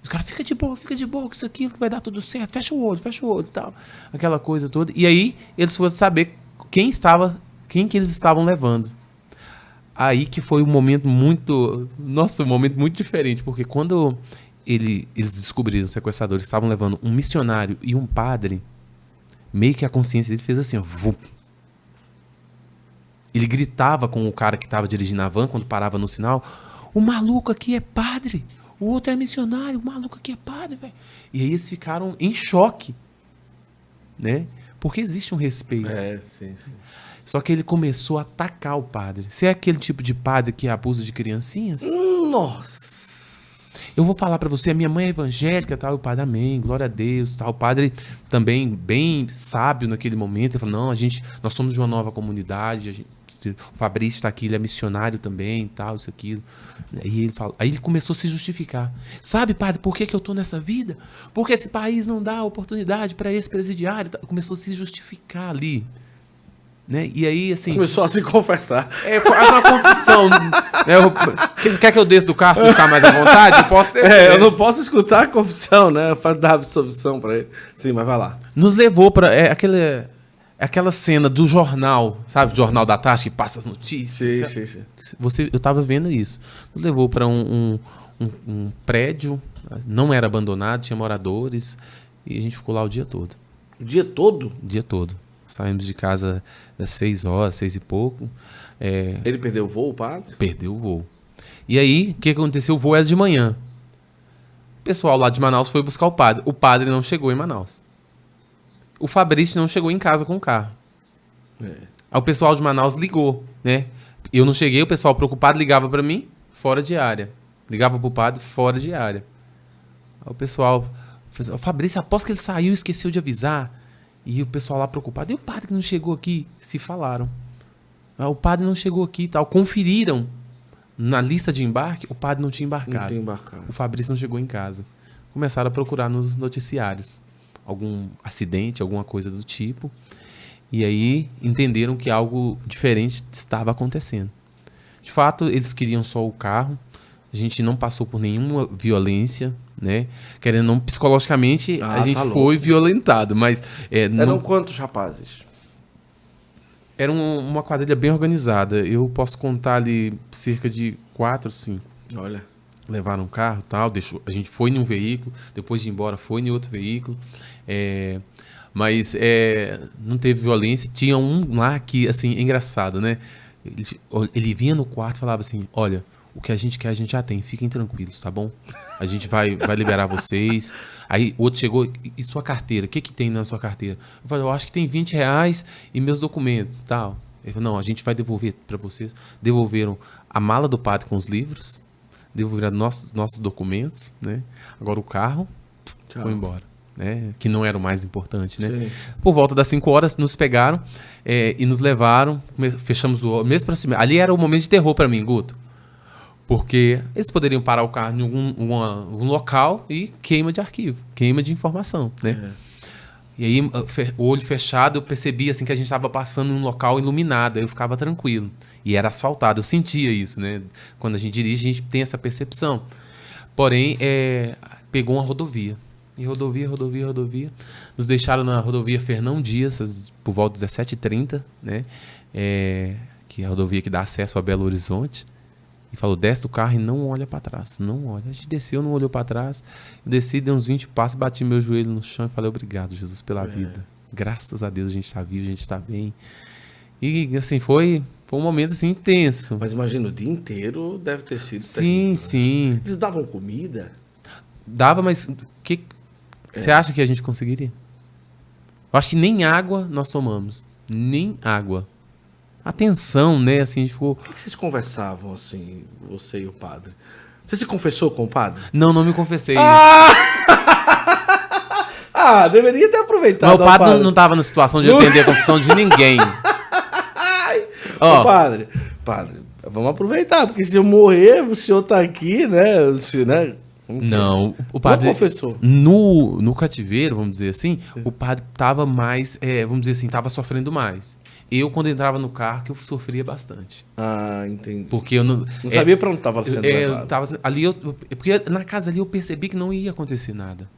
B: Os caras, fica de boa, fica de boa, que isso aqui vai dar tudo certo. Fecha o olho, fecha o olho e tal. Aquela coisa toda. E aí eles foram saber quem estava, quem que eles estavam levando. Aí que foi um momento muito. Nossa, um momento muito diferente. Porque quando ele, eles descobriram, os sequestradores estavam levando um missionário e um padre, meio que a consciência dele fez assim, ó, vup. Ele gritava com o cara que estava dirigindo a van quando parava no sinal: O maluco aqui é padre, o outro é missionário, o maluco aqui é padre, velho. E aí eles ficaram em choque, né? Porque existe um respeito.
A: É, sim, sim.
B: Só que ele começou a atacar o padre. Você é aquele tipo de padre que abusa de criancinhas?
A: Nossa.
B: Eu vou falar para você, a minha mãe é evangélica, tal, o padre, amém, glória a Deus, tal. O padre também bem sábio naquele momento, ele falou: "Não, a gente, nós somos de uma nova comunidade, gente, o Fabrício está aqui, ele é missionário também, tal, isso aquilo". Aí ele fala, aí ele começou a se justificar. Sabe, padre, por que, que eu tô nessa vida? Porque esse país não dá oportunidade para esse presidiário, começou a se justificar ali. Né? E aí, assim.
A: Começou a se confessar.
B: É quase uma confissão. né? Eu, quer que eu desça do carro pra ficar mais à vontade? Eu posso [laughs] descer.
A: É, eu não posso escutar a confissão, né? Eu dar absolvição pra ele. Sim, mas vai lá.
B: Nos levou pra. É, aquele, é aquela cena do jornal, sabe? Jornal da tarde que passa as notícias.
A: Sim, sim, sim.
B: Você, eu tava vendo isso. Nos levou pra um, um, um, um prédio, não era abandonado, tinha moradores. E a gente ficou lá o dia todo.
A: O dia todo?
B: O dia todo. Saímos de casa às seis horas, seis e pouco. É,
A: Ele perdeu o voo, o padre?
B: Perdeu o voo. E aí, o que aconteceu? O voo era de manhã. O pessoal lá de Manaus foi buscar o padre. O padre não chegou em Manaus. O Fabrício não chegou em casa com o carro. É. Aí o pessoal de Manaus ligou, né? Eu não cheguei, o pessoal preocupado ligava para mim, fora de área. Ligava pro padre, fora de área. Aí o pessoal... O Fabrício, após que ele saiu, esqueceu de avisar. E o pessoal lá preocupado. E o padre que não chegou aqui? Se falaram. Ah, o padre não chegou aqui e tal. Conferiram na lista de embarque, o padre não tinha embarcado. Não
A: tinha embarcado.
B: O Fabrício não chegou em casa. Começaram a procurar nos noticiários algum acidente, alguma coisa do tipo. E aí entenderam que algo diferente estava acontecendo. De fato, eles queriam só o carro. A gente não passou por nenhuma violência, né? Querendo não psicologicamente, ah, a gente tá foi violentado, mas
A: é, eram não... quantos rapazes?
B: Era um, uma quadrilha bem organizada. Eu posso contar ali cerca de quatro, cinco.
A: Olha.
B: Levaram um carro, tal. Deixou. A gente foi em um veículo, depois de ir embora foi em outro veículo. É, mas é, não teve violência. Tinha um lá que, assim, engraçado, né? Ele, ele vinha no quarto e falava assim: Olha, o que a gente quer a gente já tem, fiquem tranquilos, tá bom? A gente vai, vai liberar vocês. Aí o outro chegou, e sua carteira? O que, que tem na sua carteira? Eu falei, eu acho que tem 20 reais e meus documentos tal. Ele falou, não, a gente vai devolver para vocês. Devolveram a mala do padre com os livros, devolveram nossos, nossos documentos, né? Agora o carro Tchau. foi embora. Né? Que não era o mais importante, né? Sim. Por volta das 5 horas, nos pegaram é, e nos levaram, fechamos o mesmo para cima. Ali era o momento de terror para mim, Guto. Porque eles poderiam parar o carro em algum uma, um local e queima de arquivo, queima de informação, né? É. E aí, o olho fechado, eu percebia assim que a gente estava passando em um local iluminado, aí eu ficava tranquilo. E era asfaltado, eu sentia isso, né? Quando a gente dirige, a gente tem essa percepção. Porém, é, pegou uma rodovia. E rodovia, rodovia, rodovia. Nos deixaram na rodovia Fernão Dias, por volta de 17h30, né? É, que é a rodovia que dá acesso a Belo Horizonte e falou: desce do carro e não olha para trás. Não olha. A gente desceu, não olhou para trás. Eu desci, dei uns 20 passos, bati meu joelho no chão e falei: obrigado, Jesus, pela é. vida. Graças a Deus a gente está vivo, a gente está bem. E assim, foi, foi um momento assim intenso.
A: Mas imagina, o dia inteiro deve ter sido.
B: Sim, terrível, né? sim.
A: Eles davam comida?
B: Dava, mas que é. você acha que a gente conseguiria? Eu acho que nem água nós tomamos. Nem água atenção, né? Assim, ficou.
A: O que vocês conversavam, assim, você e o padre? Você se confessou com o padre?
B: Não, não me confessei.
A: Ah, [laughs] ah deveria ter aproveitado.
B: Mas o padre, padre. não estava na situação de atender a confissão de ninguém.
A: Ó, oh. padre, padre, vamos aproveitar, porque se eu morrer, o senhor tá aqui, né? Se, né?
B: Não, o padre.
A: Não confessou.
B: No, no cativeiro, vamos dizer assim, Sim. o padre estava mais, é, vamos dizer assim, estava sofrendo mais. Eu, quando entrava no carro, que eu sofria bastante.
A: Ah, entendi.
B: Porque eu não.
A: Não
B: é,
A: sabia pra onde estava sendo
B: é, eu tava, ali eu, porque na casa ali eu percebi que não ia acontecer nada.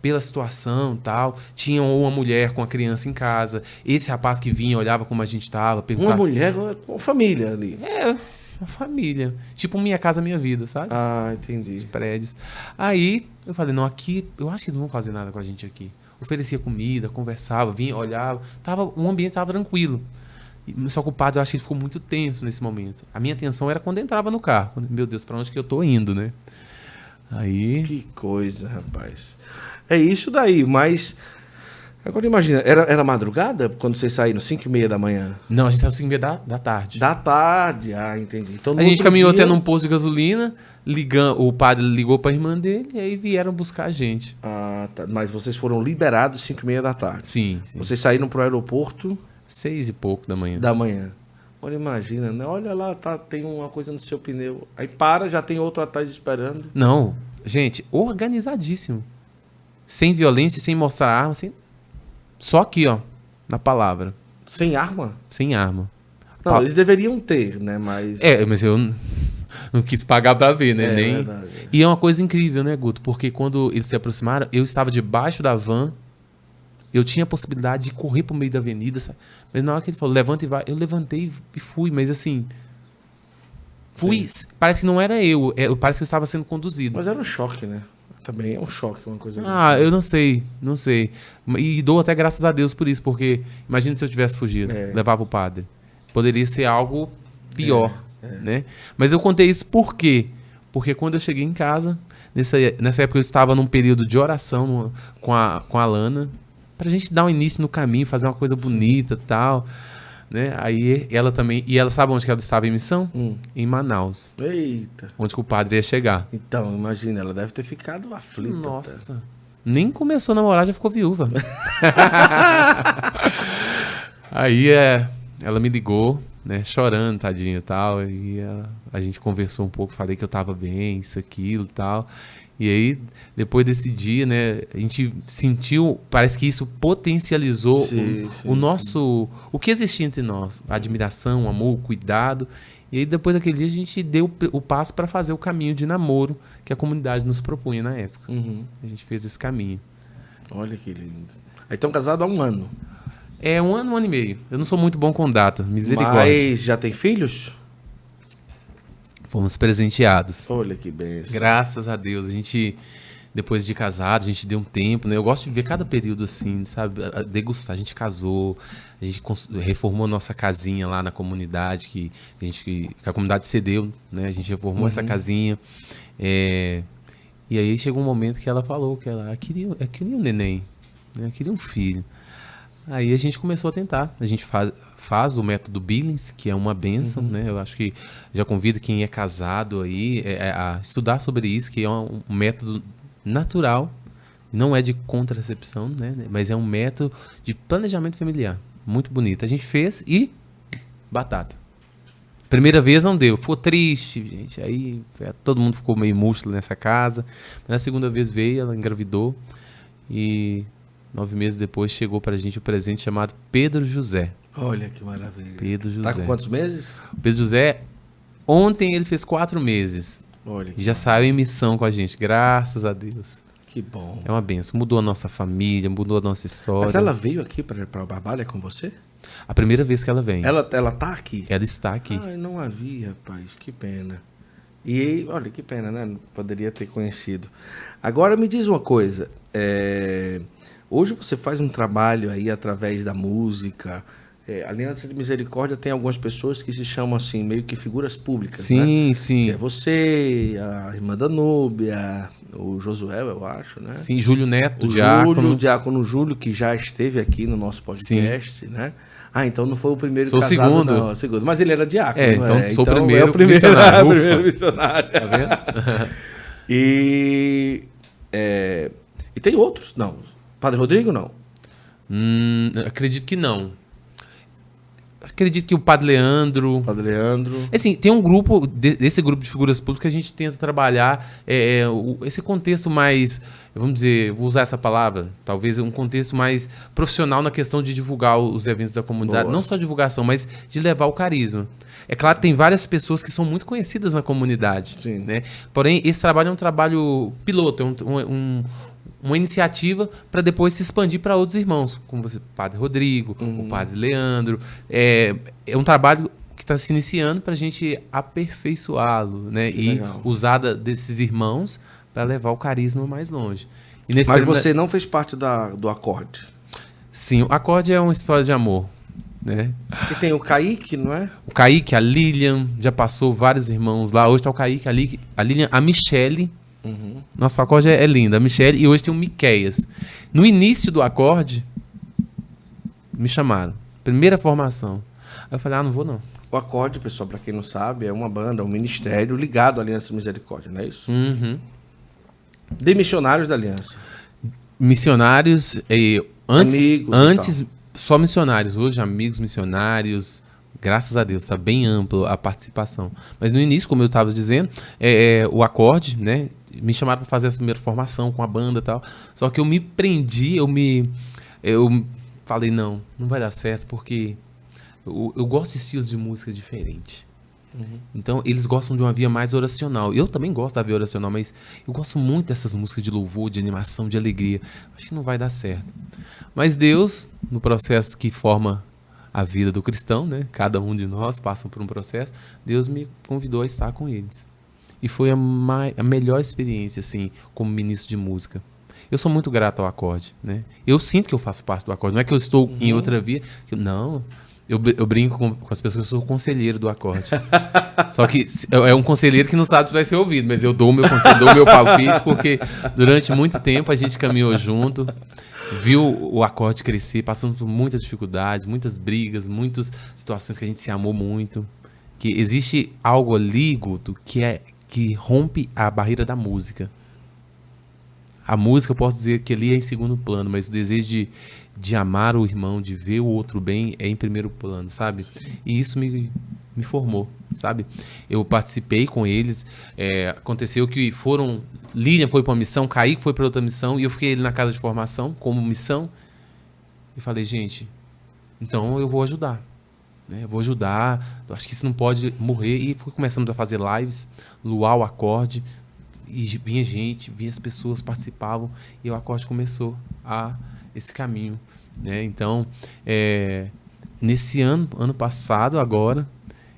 B: Pela situação e tal. Tinha uma mulher com a criança em casa. Esse rapaz que vinha, olhava como a gente tava,
A: Uma
B: perguntava.
A: mulher com família ali.
B: É, uma família. Tipo Minha Casa Minha Vida, sabe?
A: Ah, entendi.
B: prédios. Aí eu falei, não, aqui, eu acho que eles não vão fazer nada com a gente aqui. Oferecia comida, conversava, vinha, olhava. Tava, o ambiente estava tranquilo. Só que o padre, eu acho que ele ficou muito tenso nesse momento. A minha tensão era quando entrava no carro. Quando, Meu Deus, para onde que eu tô indo, né? Aí.
A: Que coisa, rapaz. É isso daí, mas. Agora imagina, era, era madrugada quando vocês saíram, 5 e meia da manhã?
B: Não, a gente saiu 5 e meia da, da tarde.
A: Da tarde, ah, entendi. Então,
B: a gente caminhou
A: dia-
B: até num posto de gasolina, ligam, o padre ligou pra irmã dele e aí vieram buscar a gente.
A: Ah, tá. Mas vocês foram liberados 5 e meia da tarde.
B: Sim, sim.
A: Vocês saíram pro aeroporto
B: Seis e pouco da manhã.
A: da manhã. Olha, imagina, né? Olha lá, tá, tem uma coisa no seu pneu. Aí para, já tem outro atrás esperando.
B: Não, gente, organizadíssimo. Sem violência, sem mostrar arma, sem... Só aqui, ó, na palavra.
A: Sem arma?
B: Sem arma.
A: Não,
B: Pa-
A: eles deveriam ter, né? Mas.
B: É, mas eu não quis pagar pra ver, né?
A: É
B: Nem...
A: verdade.
B: E é uma coisa incrível, né, Guto? Porque quando eles se aproximaram, eu estava debaixo da van, eu tinha a possibilidade de correr pro meio da avenida, sabe? Mas na hora que ele falou, levanta e vai, eu levantei e fui, mas assim. Fui. Parece que não era eu, é, parece que eu estava sendo conduzido.
A: Mas era um choque, né? Também é um choque, uma coisa
B: Ah, eu não sei, não sei. E dou até graças a Deus por isso, porque imagina se eu tivesse fugido,
A: É.
B: levava o padre. Poderia ser algo pior, né? Mas eu contei isso por quê? Porque quando eu cheguei em casa, nessa, nessa época eu estava num período de oração no- com, a, com a Lana, pra gente dar um início no caminho, fazer uma coisa bonita e tal, né? Aí ela também, e ela sabe onde que ela estava em missão?
A: Hum.
B: Em Manaus,
A: Eita.
B: onde que o padre ia chegar.
A: Então, imagina, ela deve ter ficado aflita.
B: Nossa. Nem começou a namorar, já ficou viúva. [laughs] [laughs] Aí é, ela me ligou, né, chorando, tadinho e tal. E ela- a gente conversou um pouco, falei que eu tava bem, isso, aquilo e tal. E aí, depois desse dia, né, a gente sentiu, parece que isso potencializou
A: Sim,
B: o,
A: sim,
B: o nosso, o que existia entre nós, a admiração, amor, cuidado. E aí, depois daquele dia, a gente deu o passo para fazer o caminho de namoro que a comunidade nos propunha na época.
A: Uhum.
B: A gente fez esse caminho.
A: Olha que lindo. Aí estão casados há um ano.
B: É um ano, um ano e meio. Eu não sou muito bom com data, misericórdia.
A: Mas já tem filhos?
B: Fomos presenteados.
A: Olha que benção.
B: Graças a Deus. A gente, depois de casado, a gente deu um tempo, né? Eu gosto de ver cada período assim, sabe? A- Degustar. A gente casou, a gente reformou a nossa casinha lá na comunidade, que a, gente, que a comunidade cedeu, né? A gente reformou essa casinha. É, E aí chegou um momento que ela falou que ela queria, ela queria um neném, né? Queria um filho. Aí a gente começou a tentar. A gente faz, faz o método Billings, que é uma benção, né? Eu acho que já convido quem é casado aí é, é, a estudar sobre isso, que é um, um método natural, não é de contracepção, né? Mas é um método de planejamento familiar. Muito bonito. A gente fez e batata. Primeira vez não deu, ficou triste, gente. Aí é, todo mundo ficou meio músculo nessa casa. Mas na segunda vez veio, ela engravidou e nove meses depois chegou pra gente o presente chamado Pedro José.
A: Olha que maravilha.
B: Pedro
A: Tá
B: José.
A: com quantos meses?
B: O Pedro José, ontem ele fez quatro meses
A: Olha
B: e já saiu em missão com a gente, graças a Deus.
A: que bom.
B: É uma benção. Mudou a nossa família, mudou a nossa história.
A: Mas ela veio aqui para a Barbalha com você?
B: A primeira vez que ela vem. Ela,
A: Ela, ela tá aqui?
B: está aqui.
A: Ai, não a vi, rapaz. Que pena. E olha, que pena, né? Poderia ter conhecido. Agora me diz uma coisa. é, Hoje você faz um trabalho aí através da música. É, a Aliança de Misericórdia tem algumas pessoas que se chamam assim, meio que figuras públicas, né?
B: sim,
A: Que
B: sim.
A: é você, a irmã Danúbia, o Josué, eu acho, né?
B: Sim, Júlio Neto,
A: o
B: diácono.
A: Júlio, o diácono Júlio, que já esteve aqui no nosso podcast, né? Ah, então não foi o primeiro
B: Sou o
A: casado,
B: segundo.
A: não, é o segundo. Mas ele era diácono,
B: É, então
A: né?
B: sou o
A: é
B: primeiro
A: o primeiro
B: missionário. [laughs]
A: o primeiro missionário.
B: Tá vendo? [laughs]
A: E, é, e tem outros? Não. Padre Rodrigo, não.
B: Hum, acredito que não. acredito que o Padre Leandro.
A: Padre Leandro.
B: Assim, tem um grupo, de- desse grupo de figuras públicas, que a gente tenta trabalhar é, é, o- esse contexto mais, vamos dizer, vou usar essa palavra, talvez um contexto mais profissional na questão de divulgar os eventos da comunidade.
A: Boa.
B: Não só divulgação, mas de levar o carisma. É claro que tem várias pessoas que são muito conhecidas na comunidade.
A: Sim.
B: Né? Porém, esse trabalho é um trabalho piloto, é um- um- um- uma iniciativa para depois se expandir para outros irmãos, como você, Padre Rodrigo,
A: Uhum.
B: o Padre Leandro. É, é um trabalho que está se iniciando para a gente aperfeiçoá-lo, né?
A: Que
B: E
A: legal.
B: usar da- desses irmãos para levar o carisma mais longe. E
A: Mas
B: período-
A: você não fez parte da, do acorde.
B: Sim, o acorde é uma história de amor, né?
A: Porque tem o Kaique, não é?
B: O Kaique, a Lilian, já passou vários irmãos lá. Hoje tá o Kaique, a Lilian, a Michele.
A: Uhum.
B: Nosso acorde é, é lindo, a Michele. E hoje tem o Miqueias. No início do acorde, me chamaram. Primeira formação. Aí eu falei, ah, não vou não.
A: O acorde, pessoal, pra quem não sabe, é uma banda, um ministério ligado à Aliança Misericórdia, não é isso?
B: Uhum.
A: De missionários da Aliança.
B: Missionários, eh, antes,
A: Amigos e
B: antes só missionários. Hoje, amigos missionários. Graças a Deus, está bem amplo a participação. Mas no início, como eu estava dizendo, é, é, o acorde, né? Me chamaram para fazer essa primeira formação com a banda e tal. Só que eu me prendi, eu me. Eu falei, não, não vai dar certo, porque eu, eu gosto de estilos de música diferente. Então, eles gostam de uma via mais oracional. Eu também gosto da via oracional, mas eu gosto muito dessas músicas de louvor, de animação, de alegria. Acho que não vai dar certo. Mas Deus, no processo que forma a vida do cristão, né? Cada um de nós passa por um processo. Deus me convidou a estar com eles. E foi a, mai- a melhor experiência, assim, como ministro de música. Eu sou muito grato ao acorde, né? Eu sinto que eu faço parte do acorde. Não é que eu estou em outra via. Não. Eu, eu brinco com, com as pessoas eu sou conselheiro do acorde. [laughs] Só que se- é um conselheiro que não sabe se vai ser ouvido, mas eu dou o meu conselho, dou o meu palpite, porque durante muito tempo a gente caminhou junto, viu o acorde crescer, passando por muitas dificuldades, muitas brigas, muitas situações que a gente se amou muito. Que existe algo ali, Guto, que é que rompe a barreira da música. A música, eu posso dizer que ali é em segundo plano, mas o desejo de, de amar o irmão, de ver o outro bem, é em primeiro plano, sabe? E isso me, me formou, sabe? Eu participei com eles, é, aconteceu que foram. Lilian foi para uma missão, Kaique foi para outra missão, e eu fiquei ali na casa de formação, como missão, e falei, gente, então eu vou ajudar. Né? Vou ajudar, acho que isso não pode morrer. E fui começando a fazer lives, luar o acorde, e vinha gente, vinha as pessoas participavam e o acorde começou a esse caminho, né? Então, é, nesse ano, ano passado agora,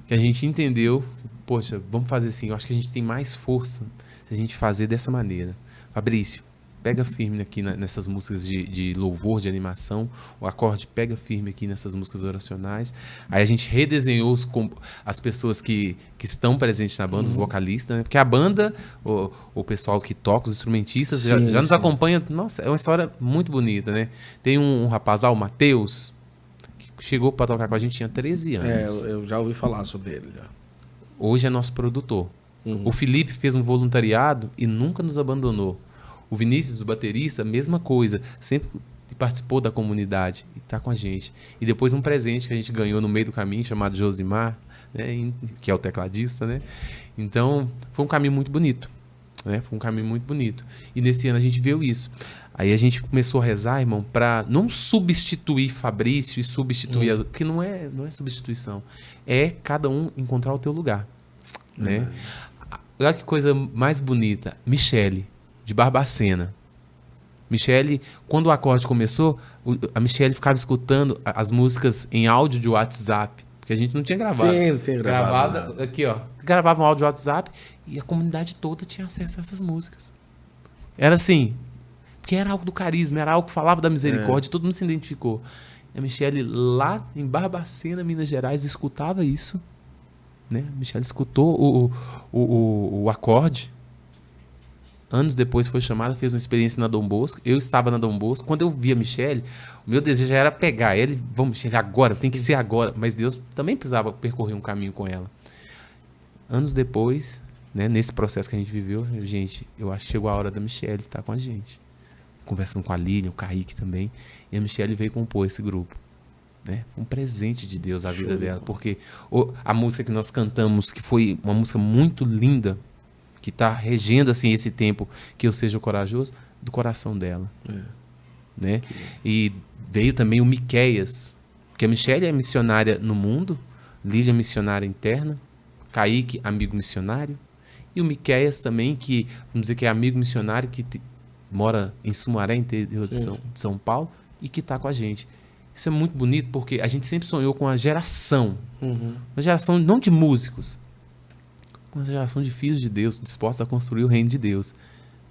B: que a gente entendeu, poxa, vamos fazer assim, eu acho que a gente tem mais força se a gente fazer dessa maneira. Fabrício, pega firme aqui na- nessas músicas de, de louvor, de animação, o acorde pega firme aqui nessas músicas oracionais. Aí a gente redesenhou os as pessoas que, que estão presentes na banda, os vocalistas, né? Porque a banda, o, o pessoal que toca, os instrumentistas, já,
A: Sim,
B: já nos
A: sim.
B: acompanha. Nossa, é uma história muito bonita, né? Tem um, um rapaz lá, o Matheus, que chegou para tocar com a gente, tinha 13
A: É,
B: anos.
A: eu, eu já ouvi falar sobre ele. Já.
B: Hoje é nosso produtor.
A: Uhum.
B: O Felipe fez um voluntariado e nunca nos abandonou. O Vinícius, o baterista, mesma coisa. Sempre participou da comunidade e está com a gente. E depois um presente que a gente ganhou no meio do caminho, chamado Josimar, né, que é o tecladista, né? Então, foi um caminho muito bonito. Né? Foi um caminho muito bonito. E nesse ano a gente viu isso. Aí a gente começou a rezar, irmão, para não substituir Fabrício e substituir as, porque não é, não é substituição. É cada um encontrar o teu lugar, né? Olha que coisa mais bonita. Michele, de Barbacena. Michele, quando o acorde começou, a Michele ficava escutando as músicas em áudio de WhatsApp, porque a gente não tinha gravado.
A: Sim, não tinha gravado
B: Gravada, aqui, ó. Gravava um áudio de WhatsApp e a comunidade toda tinha acesso a essas músicas. Era assim, porque era algo do carisma, era algo que falava da misericórdia, todo mundo se identificou. E a Michele lá em Barbacena, Minas Gerais, escutava isso. Né? A Michele escutou o, o, o, o acorde. Anos depois foi chamada, fez uma experiência na Dom Bosco. Eu estava na Dom Bosco. Quando eu vi a Michele, o meu desejo era pegar ele. Vamos, Michele, agora, tem que ser agora. Mas Deus também precisava percorrer um caminho com ela. Anos depois, né, nesse processo que a gente viveu, gente, eu acho que chegou a hora da Michelle estar com a gente. Conversando com a Lilian, o Kaique também. E a Michelle veio compor esse grupo. Né? Um presente de Deus à vida dela. Porque a música que nós cantamos, que foi uma música muito linda, que está regendo assim esse tempo, que eu seja corajoso, do coração dela. É. Né? E veio também o Miqueias, que a Michelle é missionária no mundo, Lídia é missionária interna, Kaique, amigo missionário, e o Miqueias também, que vamos dizer que é amigo missionário, que te, mora em Sumaré, interior de São, de São Paulo, e que está com a gente. Isso é muito bonito porque a gente sempre sonhou com uma geração. Uhum. Uma geração não de músicos, uma geração de filhos de Deus dispostos a construir o reino de Deus.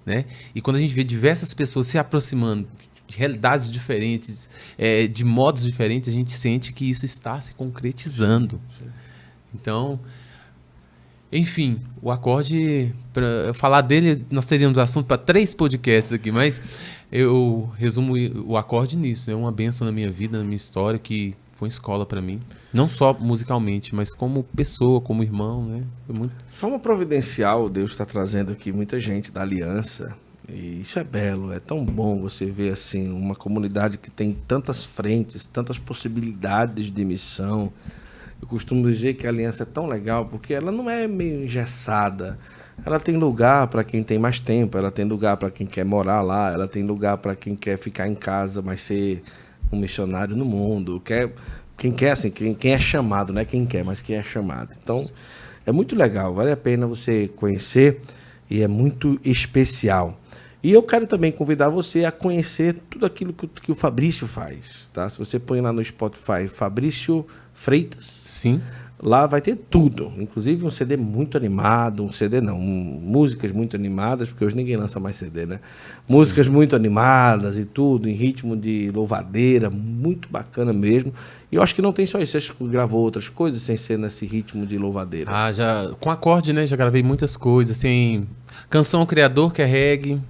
B: Né? E quando a gente vê diversas pessoas se aproximando de realidades diferentes, é, de modos diferentes, a gente sente que isso está se concretizando. Então, enfim, o acorde, para falar dele, nós teríamos assunto para três podcasts aqui, mas eu resumo o acorde nisso. É uma benção na minha vida, na minha história, que foi escola para mim. Não só musicalmente, mas como pessoa, como irmão, né? Foi muito...
A: Forma providencial, Deus está trazendo aqui muita gente da aliança. E isso é belo, é tão bom você ver assim uma comunidade que tem tantas frentes, tantas possibilidades de missão eu costumo dizer que a aliança é tão legal porque ela não é meio engessada. Ela tem lugar para quem tem mais tempo, ela tem lugar para quem quer morar lá, ela tem lugar para quem quer ficar em casa, mas ser um missionário no mundo. Quer, quem quer, assim, quem, quem é chamado, não é quem quer, mas quem é chamado. Então, é muito legal, vale a pena você conhecer e é muito especial. E eu quero também convidar você a conhecer tudo aquilo que, que o Fabrício faz. Tá? Se você põe lá no Spotify Fabrício Freitas.
B: Sim.
A: Lá vai ter tudo, inclusive um CD muito animado, um CD não, um, músicas muito animadas, porque hoje ninguém lança mais CD, né? Músicas Sim. muito animadas e tudo, em ritmo de louvadeira, muito bacana mesmo. E eu acho que não tem só isso, você gravou outras coisas sem ser nesse ritmo de louvadeira.
B: Ah, já com acorde, né? Já gravei muitas coisas. Tem Canção Criador, que é reggae.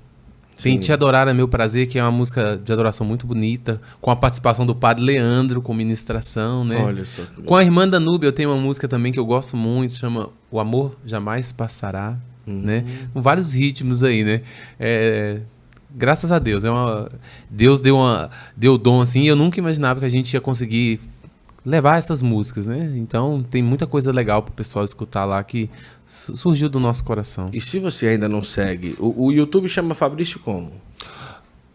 B: Tem Te Adorar é Meu Prazer, que é uma música de adoração muito bonita, com a participação do padre Leandro, com ministração, né? Olha só. Com a irmã Danúbia eu tenho uma música também que eu gosto muito, chama O Amor Jamais Passará, uhum. né? Com vários ritmos aí, né? É, graças a Deus, é uma, Deus deu, uma, deu dom assim, e eu nunca imaginava que a gente ia conseguir levar essas músicas, né? Então tem muita coisa legal para o pessoal escutar lá que surgiu do nosso coração.
A: E se você ainda não segue, o, o YouTube chama Fabrício como?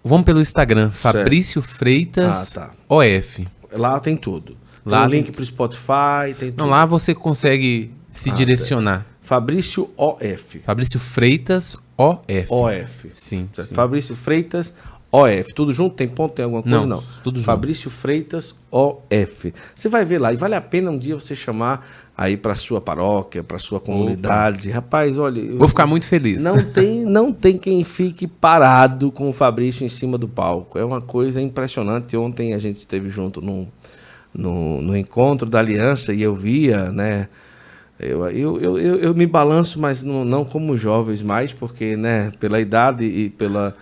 B: Vamos pelo Instagram, Fabrício Freitas ah, tá. OF.
A: Lá tem tudo. Lá tem o link para o Spotify, tem tudo.
B: Não, lá você consegue se ah, direcionar. Tá.
A: Fabrício OF.
B: Fabrício Freitas OF.
A: OF.
B: Sim, sim.
A: Fabrício Freitas OF. Tudo junto? Tem ponto? Tem alguma coisa? Não.
B: não. Tudo junto.
A: Fabrício Freitas OF. Você vai ver lá e vale a pena um dia você chamar aí para sua paróquia, para sua comunidade. Opa. Rapaz, olha.
B: Vou ficar muito feliz.
A: Não tem, [laughs] não tem quem fique parado com o Fabrício em cima do palco. É uma coisa impressionante. Ontem a gente esteve junto no, no, no encontro da aliança e eu via, né? Eu, eu, eu, eu, eu me balanço, mas não, não como jovens mais, porque, né, pela idade e pela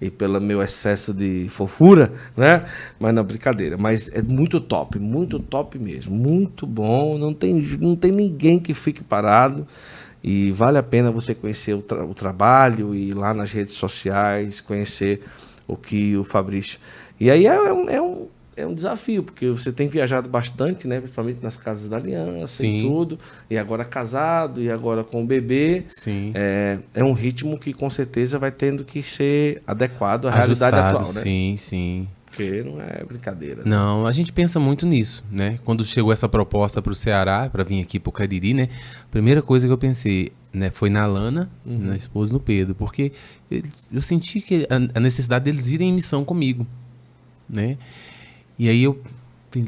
A: e pelo meu excesso de fofura, né? Mas não, brincadeira. Mas é muito top, muito top mesmo. Muito bom. Não tem, não tem ninguém que fique parado. E vale a pena você conhecer o, tra o trabalho e ir lá nas redes sociais, conhecer o que o Fabrício. E aí é, é é um é um desafio, porque você tem viajado bastante, né? Principalmente nas casas da aliança Sim. e tudo. E agora casado, e agora com o bebê.
B: Sim.
A: É, é um ritmo que com certeza vai tendo que ser adequado à Ajustado, realidade atual, né?
B: Sim, sim.
A: Porque não é brincadeira. Né?
B: Não, a gente pensa muito nisso, né? Quando chegou essa proposta para o Ceará, para vir aqui para o Cariri, né? A primeira coisa que eu pensei, né, foi na Lana, uhum. na esposa do Pedro, porque eu senti que a necessidade deles irem em missão comigo, né? E aí eu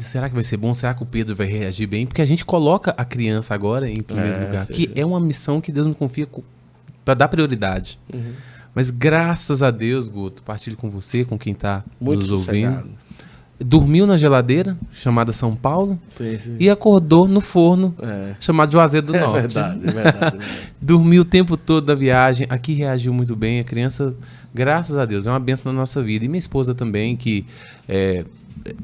B: será que vai ser bom? Será que o Pedro vai reagir bem? Porque a gente coloca a criança agora em primeiro é, lugar, que é uma missão que Deus me confia para dar prioridade. Uhum. Mas graças a Deus, Guto, partilho com você, com quem está nos ouvindo. Dormiu na geladeira, chamada São Paulo,
A: sim, sim.
B: e acordou no forno, é. chamado Juazeiro do
A: é
B: Norte.
A: Verdade, é verdade, é verdade. [laughs]
B: Dormiu o tempo todo da viagem, aqui reagiu muito bem, a criança, graças a Deus, é uma benção na nossa vida. E minha esposa também, que é,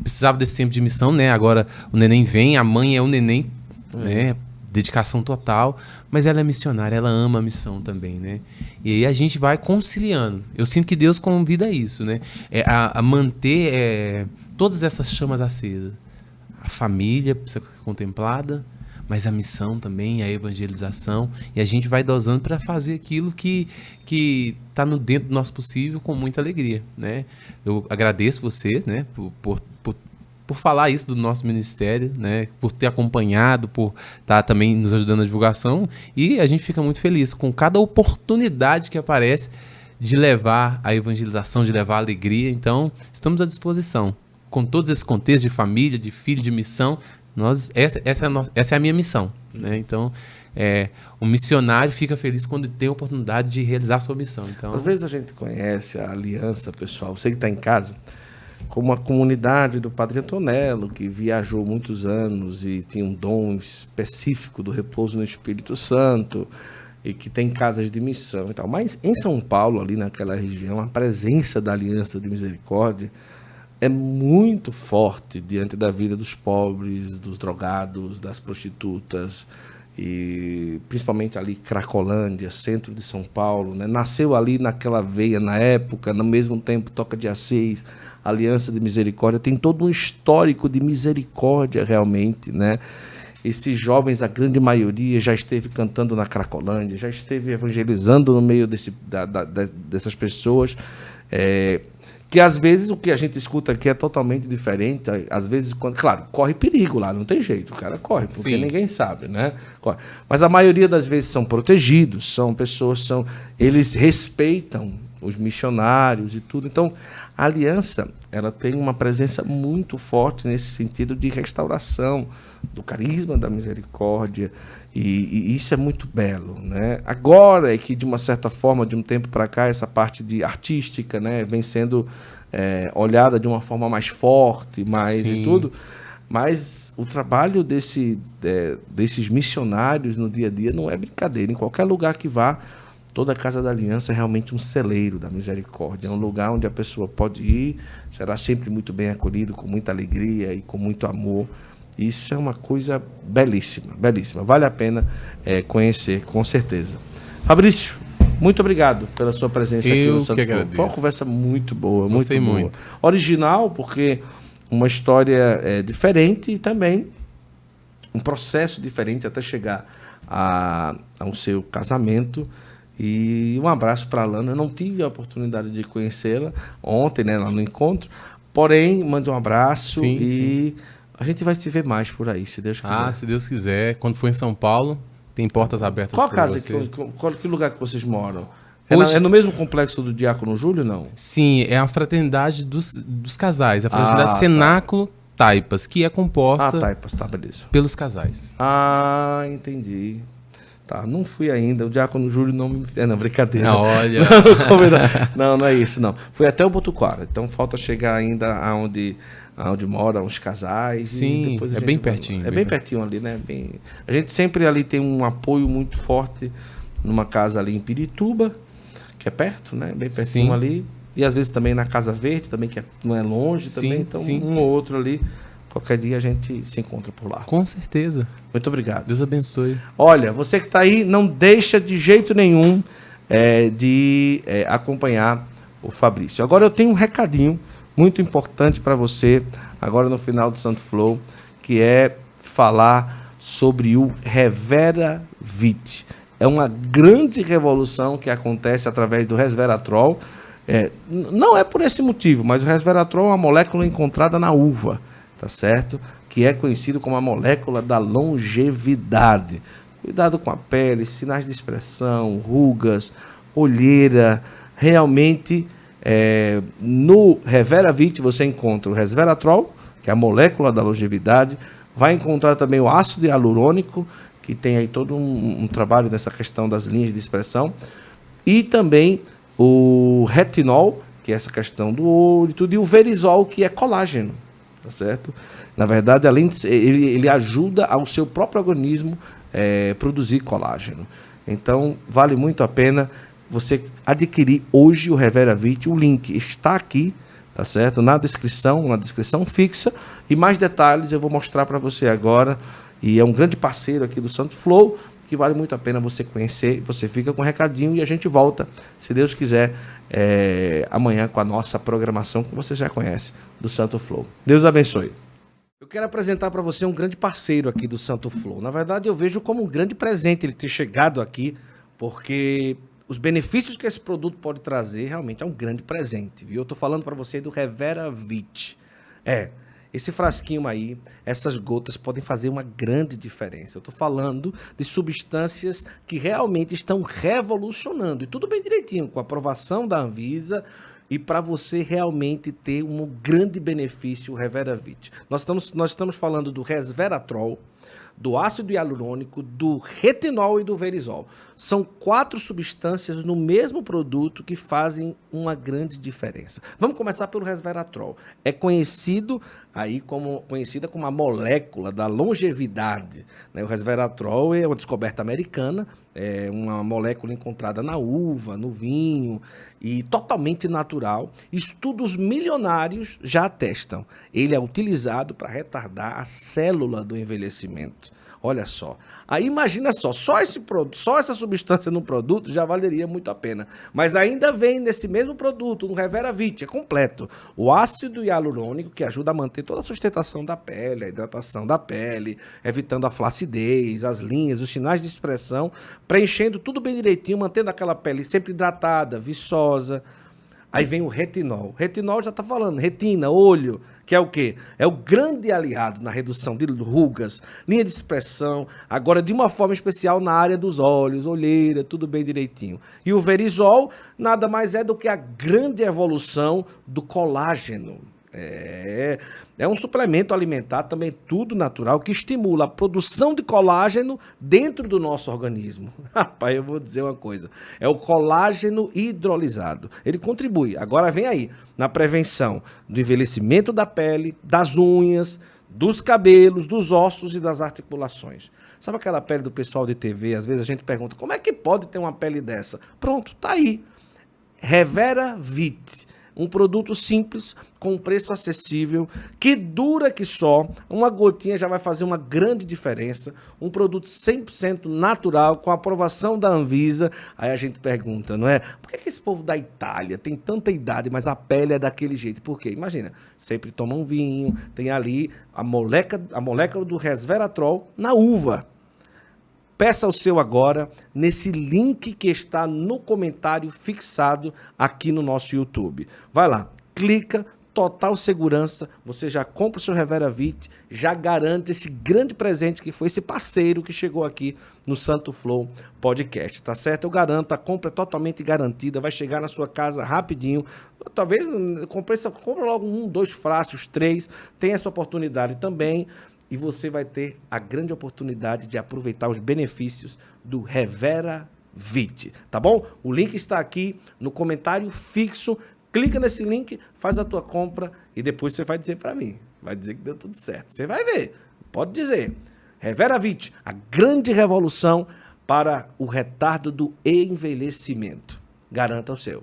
B: precisava desse tempo de missão, né? Agora o neném vem, a mãe é o neném, é. né? Dedicação total, mas ela é missionária, ela ama a missão também, né? E aí a gente vai conciliando. Eu sinto que Deus convida a isso, né? É a, a manter é, todas essas chamas acesas. a família precisa ser contemplada, mas a missão também, a evangelização, e a gente vai dosando para fazer aquilo que que está no dentro do nosso possível com muita alegria, né? Eu agradeço você, né, por, por, por, por falar isso do nosso ministério, né, por ter acompanhado, por estar tá também nos ajudando na divulgação, e a gente fica muito feliz com cada oportunidade que aparece de levar a evangelização, de levar a alegria. Então, estamos à disposição. Com todos esses contextos de família, de filho, de missão, nós, essa, essa, é, a nossa, essa é a minha missão. Né? Então, é, o missionário fica feliz quando tem a oportunidade de realizar sua missão. Então,
A: Às vezes a gente conhece a aliança, pessoal. Você que está em casa, como a comunidade do Padre Antonello, que viajou muitos anos e tinha um dom específico do repouso no Espírito Santo e que tem casas de missão e tal. Mas em São Paulo, ali naquela região, a presença da Aliança de Misericórdia é muito forte diante da vida dos pobres, dos drogados, das prostitutas e principalmente ali Cracolândia, centro de São Paulo, né? Nasceu ali naquela veia na época, no mesmo tempo Toca de Assis, Aliança de Misericórdia, tem todo um histórico de misericórdia realmente, né? Esses jovens, a grande maioria, já esteve cantando na Cracolândia, já esteve evangelizando no meio desse, da, da, dessas pessoas. É, que às vezes o que a gente escuta aqui é totalmente diferente. Às vezes, quando, claro, corre perigo lá, não tem jeito, o cara corre, porque Sim. ninguém sabe, né? Corre. Mas a maioria das vezes são protegidos, são pessoas, são eles respeitam os missionários e tudo. Então, a aliança ela tem uma presença muito forte nesse sentido de restauração do carisma da misericórdia e, e, isso é muito belo, né? Agora é que de uma certa forma, de um tempo para cá, essa parte de artística, né, vem sendo é, olhada de uma forma mais forte, mais Sim. e tudo. Mas o trabalho desse, é, desses missionários no dia a dia não é brincadeira. Em qualquer lugar que vá, Toda a Casa da Aliança é realmente um celeiro da misericórdia, é um lugar onde a pessoa pode ir, será sempre muito bem acolhido, com muita alegria e com muito amor. Isso é uma coisa belíssima, belíssima. Vale a pena é, conhecer, com certeza. Fabrício, muito obrigado pela sua presença
B: Eu
A: aqui
B: no Santo Foi
A: uma conversa muito boa, muito
B: boa.
A: Muito. Original, porque uma história é, diferente e também um processo diferente até chegar a, ao seu casamento. E um abraço para a Lana. Eu não tive a oportunidade de conhecê-la ontem, né, lá no encontro. Porém, mande um abraço sim, e sim. a gente vai se ver mais por aí, se Deus quiser.
B: Ah, se Deus quiser. Quando for em São Paulo, tem portas abertas
A: Qual casa? Que, qual, que lugar que vocês moram? É, Hoje... na, é, no mesmo complexo do Diácono Júlio, não?
B: Sim, é a fraternidade dos, dos casais. A fraternidade ah. Cenáculo tá. Taipas, que é composta
A: ah, Taipas, tá,
B: pelos casais.
A: Ah, entendi. Tá, não fui ainda. O Diácono Júlio não me. É, não, brincadeira.
B: Olha. [laughs]
A: não, não é isso, não. Fui até o Botuquara. Então falta chegar ainda aonde, aonde moram os casais.
B: Sim, é bem pertinho.
A: É bem, bem pertinho ali, né? Bem... A gente sempre ali tem um apoio muito forte numa casa ali em Pirituba, que é perto, né? Bem pertinho Sim. ali. E às vezes também na Casa Verde, também, que é, não é longe também. Sim, então, sim. um ou outro ali. Qualquer dia a gente se encontra por lá.
B: Com certeza.
A: Muito obrigado.
B: Deus abençoe.
A: Olha, você que está aí, não deixa de jeito nenhum é, de é, acompanhar o Fabrício. Agora eu tenho um recadinho muito importante para você, agora no final do Santo Flow, que é falar sobre o Revera Vit. É uma grande revolução que acontece através do resveratrol. É, não é por esse motivo, mas o resveratrol é uma molécula encontrada na uva tá certo? Que é conhecido como a molécula da longevidade. Cuidado com a pele, sinais de expressão, rugas, olheira. Realmente, é, no Reveravit você encontra o resveratrol, que é a molécula da longevidade. Vai encontrar também o ácido hialurônico, que tem aí todo um, um trabalho nessa questão das linhas de expressão. E também o retinol, que é essa questão do olho e tudo, e o verisol, que é colágeno tá certo? Na verdade, além de, ele, ele ajuda ao seu próprio organismo é, produzir colágeno. Então, vale muito a pena você adquirir hoje o Revera Vit. O link está aqui, tá certo? Na descrição, na descrição fixa. E mais detalhes eu vou mostrar para você agora. E é um grande parceiro aqui do Santo Flow, que vale muito a pena você conhecer. Você fica com um recadinho e a gente volta, se Deus quiser, é, amanhã com a nossa programação que você já conhece do Santo Flow. Deus abençoe. Eu quero apresentar para você um grande parceiro aqui do Santo Flow. Na verdade, eu vejo como um grande presente ele ter chegado aqui, porque os benefícios que esse produto pode trazer realmente é um grande presente. Viu? Eu estou falando para você do Revera Vit. É, esse frasquinho aí, essas gotas podem fazer uma grande diferença. Eu estou falando de substâncias que realmente estão revolucionando. E tudo bem direitinho, com a aprovação da Anvisa e para você realmente ter um grande benefício, Reveravit. Nós estamos, nós estamos falando do resveratrol, do ácido hialurônico, do retinol e do verisol. São quatro substâncias no mesmo produto que fazem uma grande diferença. Vamos começar pelo resveratrol. É conhecido aí como conhecida como a molécula da longevidade. Né? O resveratrol é uma descoberta americana, é uma molécula encontrada na uva, no vinho e totalmente natural. Estudos milionários já atestam. Ele é utilizado para retardar a célula do envelhecimento. Olha só. Aí imagina só, só esse só essa substância no produto já valeria muito a pena. Mas ainda vem nesse mesmo produto, um Reveravit, é completo. O ácido hialurônico que ajuda a manter toda a sustentação da pele, a hidratação da pele, evitando a flacidez, as linhas, os sinais de expressão, preenchendo tudo bem direitinho, mantendo aquela pele sempre hidratada, viçosa. Aí vem o retinol. Retinol já está falando, retina, olho, que é o quê? É o grande aliado na redução de rugas, linha de expressão, agora de uma forma especial na área dos olhos, olheira, tudo bem direitinho. E o verisol nada mais é do que a grande evolução do colágeno. É, é um suplemento alimentar também tudo natural que estimula a produção de colágeno dentro do nosso organismo. [laughs] Rapaz, eu vou dizer uma coisa. É o colágeno hidrolisado. Ele contribui. Agora vem aí na prevenção do envelhecimento da pele, das unhas, dos cabelos, dos ossos e das articulações. Sabe aquela pele do pessoal de TV? Às vezes a gente pergunta: "Como é que pode ter uma pele dessa?" Pronto, tá aí. Revera Vit um produto simples, com preço acessível, que dura que só. Uma gotinha já vai fazer uma grande diferença. Um produto 100% natural, com aprovação da Anvisa. Aí a gente pergunta, não é? Por que, que esse povo da Itália tem tanta idade, mas a pele é daquele jeito? Por quê? Imagina, sempre toma um vinho, tem ali a molécula, a molécula do resveratrol na uva. Peça o seu agora nesse link que está no comentário fixado aqui no nosso YouTube. Vai lá, clica, total segurança, você já compra o seu Revera Vit, já garante esse grande presente que foi esse parceiro que chegou aqui no Santo Flow Podcast, tá certo? Eu garanto, a compra é totalmente garantida, vai chegar na sua casa rapidinho. Talvez compre, compra logo um, dois frascos, três, tem essa oportunidade também e você vai ter a grande oportunidade de aproveitar os benefícios do Revera Vit, tá bom? O link está aqui no comentário fixo. Clica nesse link, faz a tua compra e depois você vai dizer para mim. Vai dizer que deu tudo certo. Você vai ver. Pode dizer. Revera Vit, a grande revolução para o retardo do envelhecimento. Garanta o seu.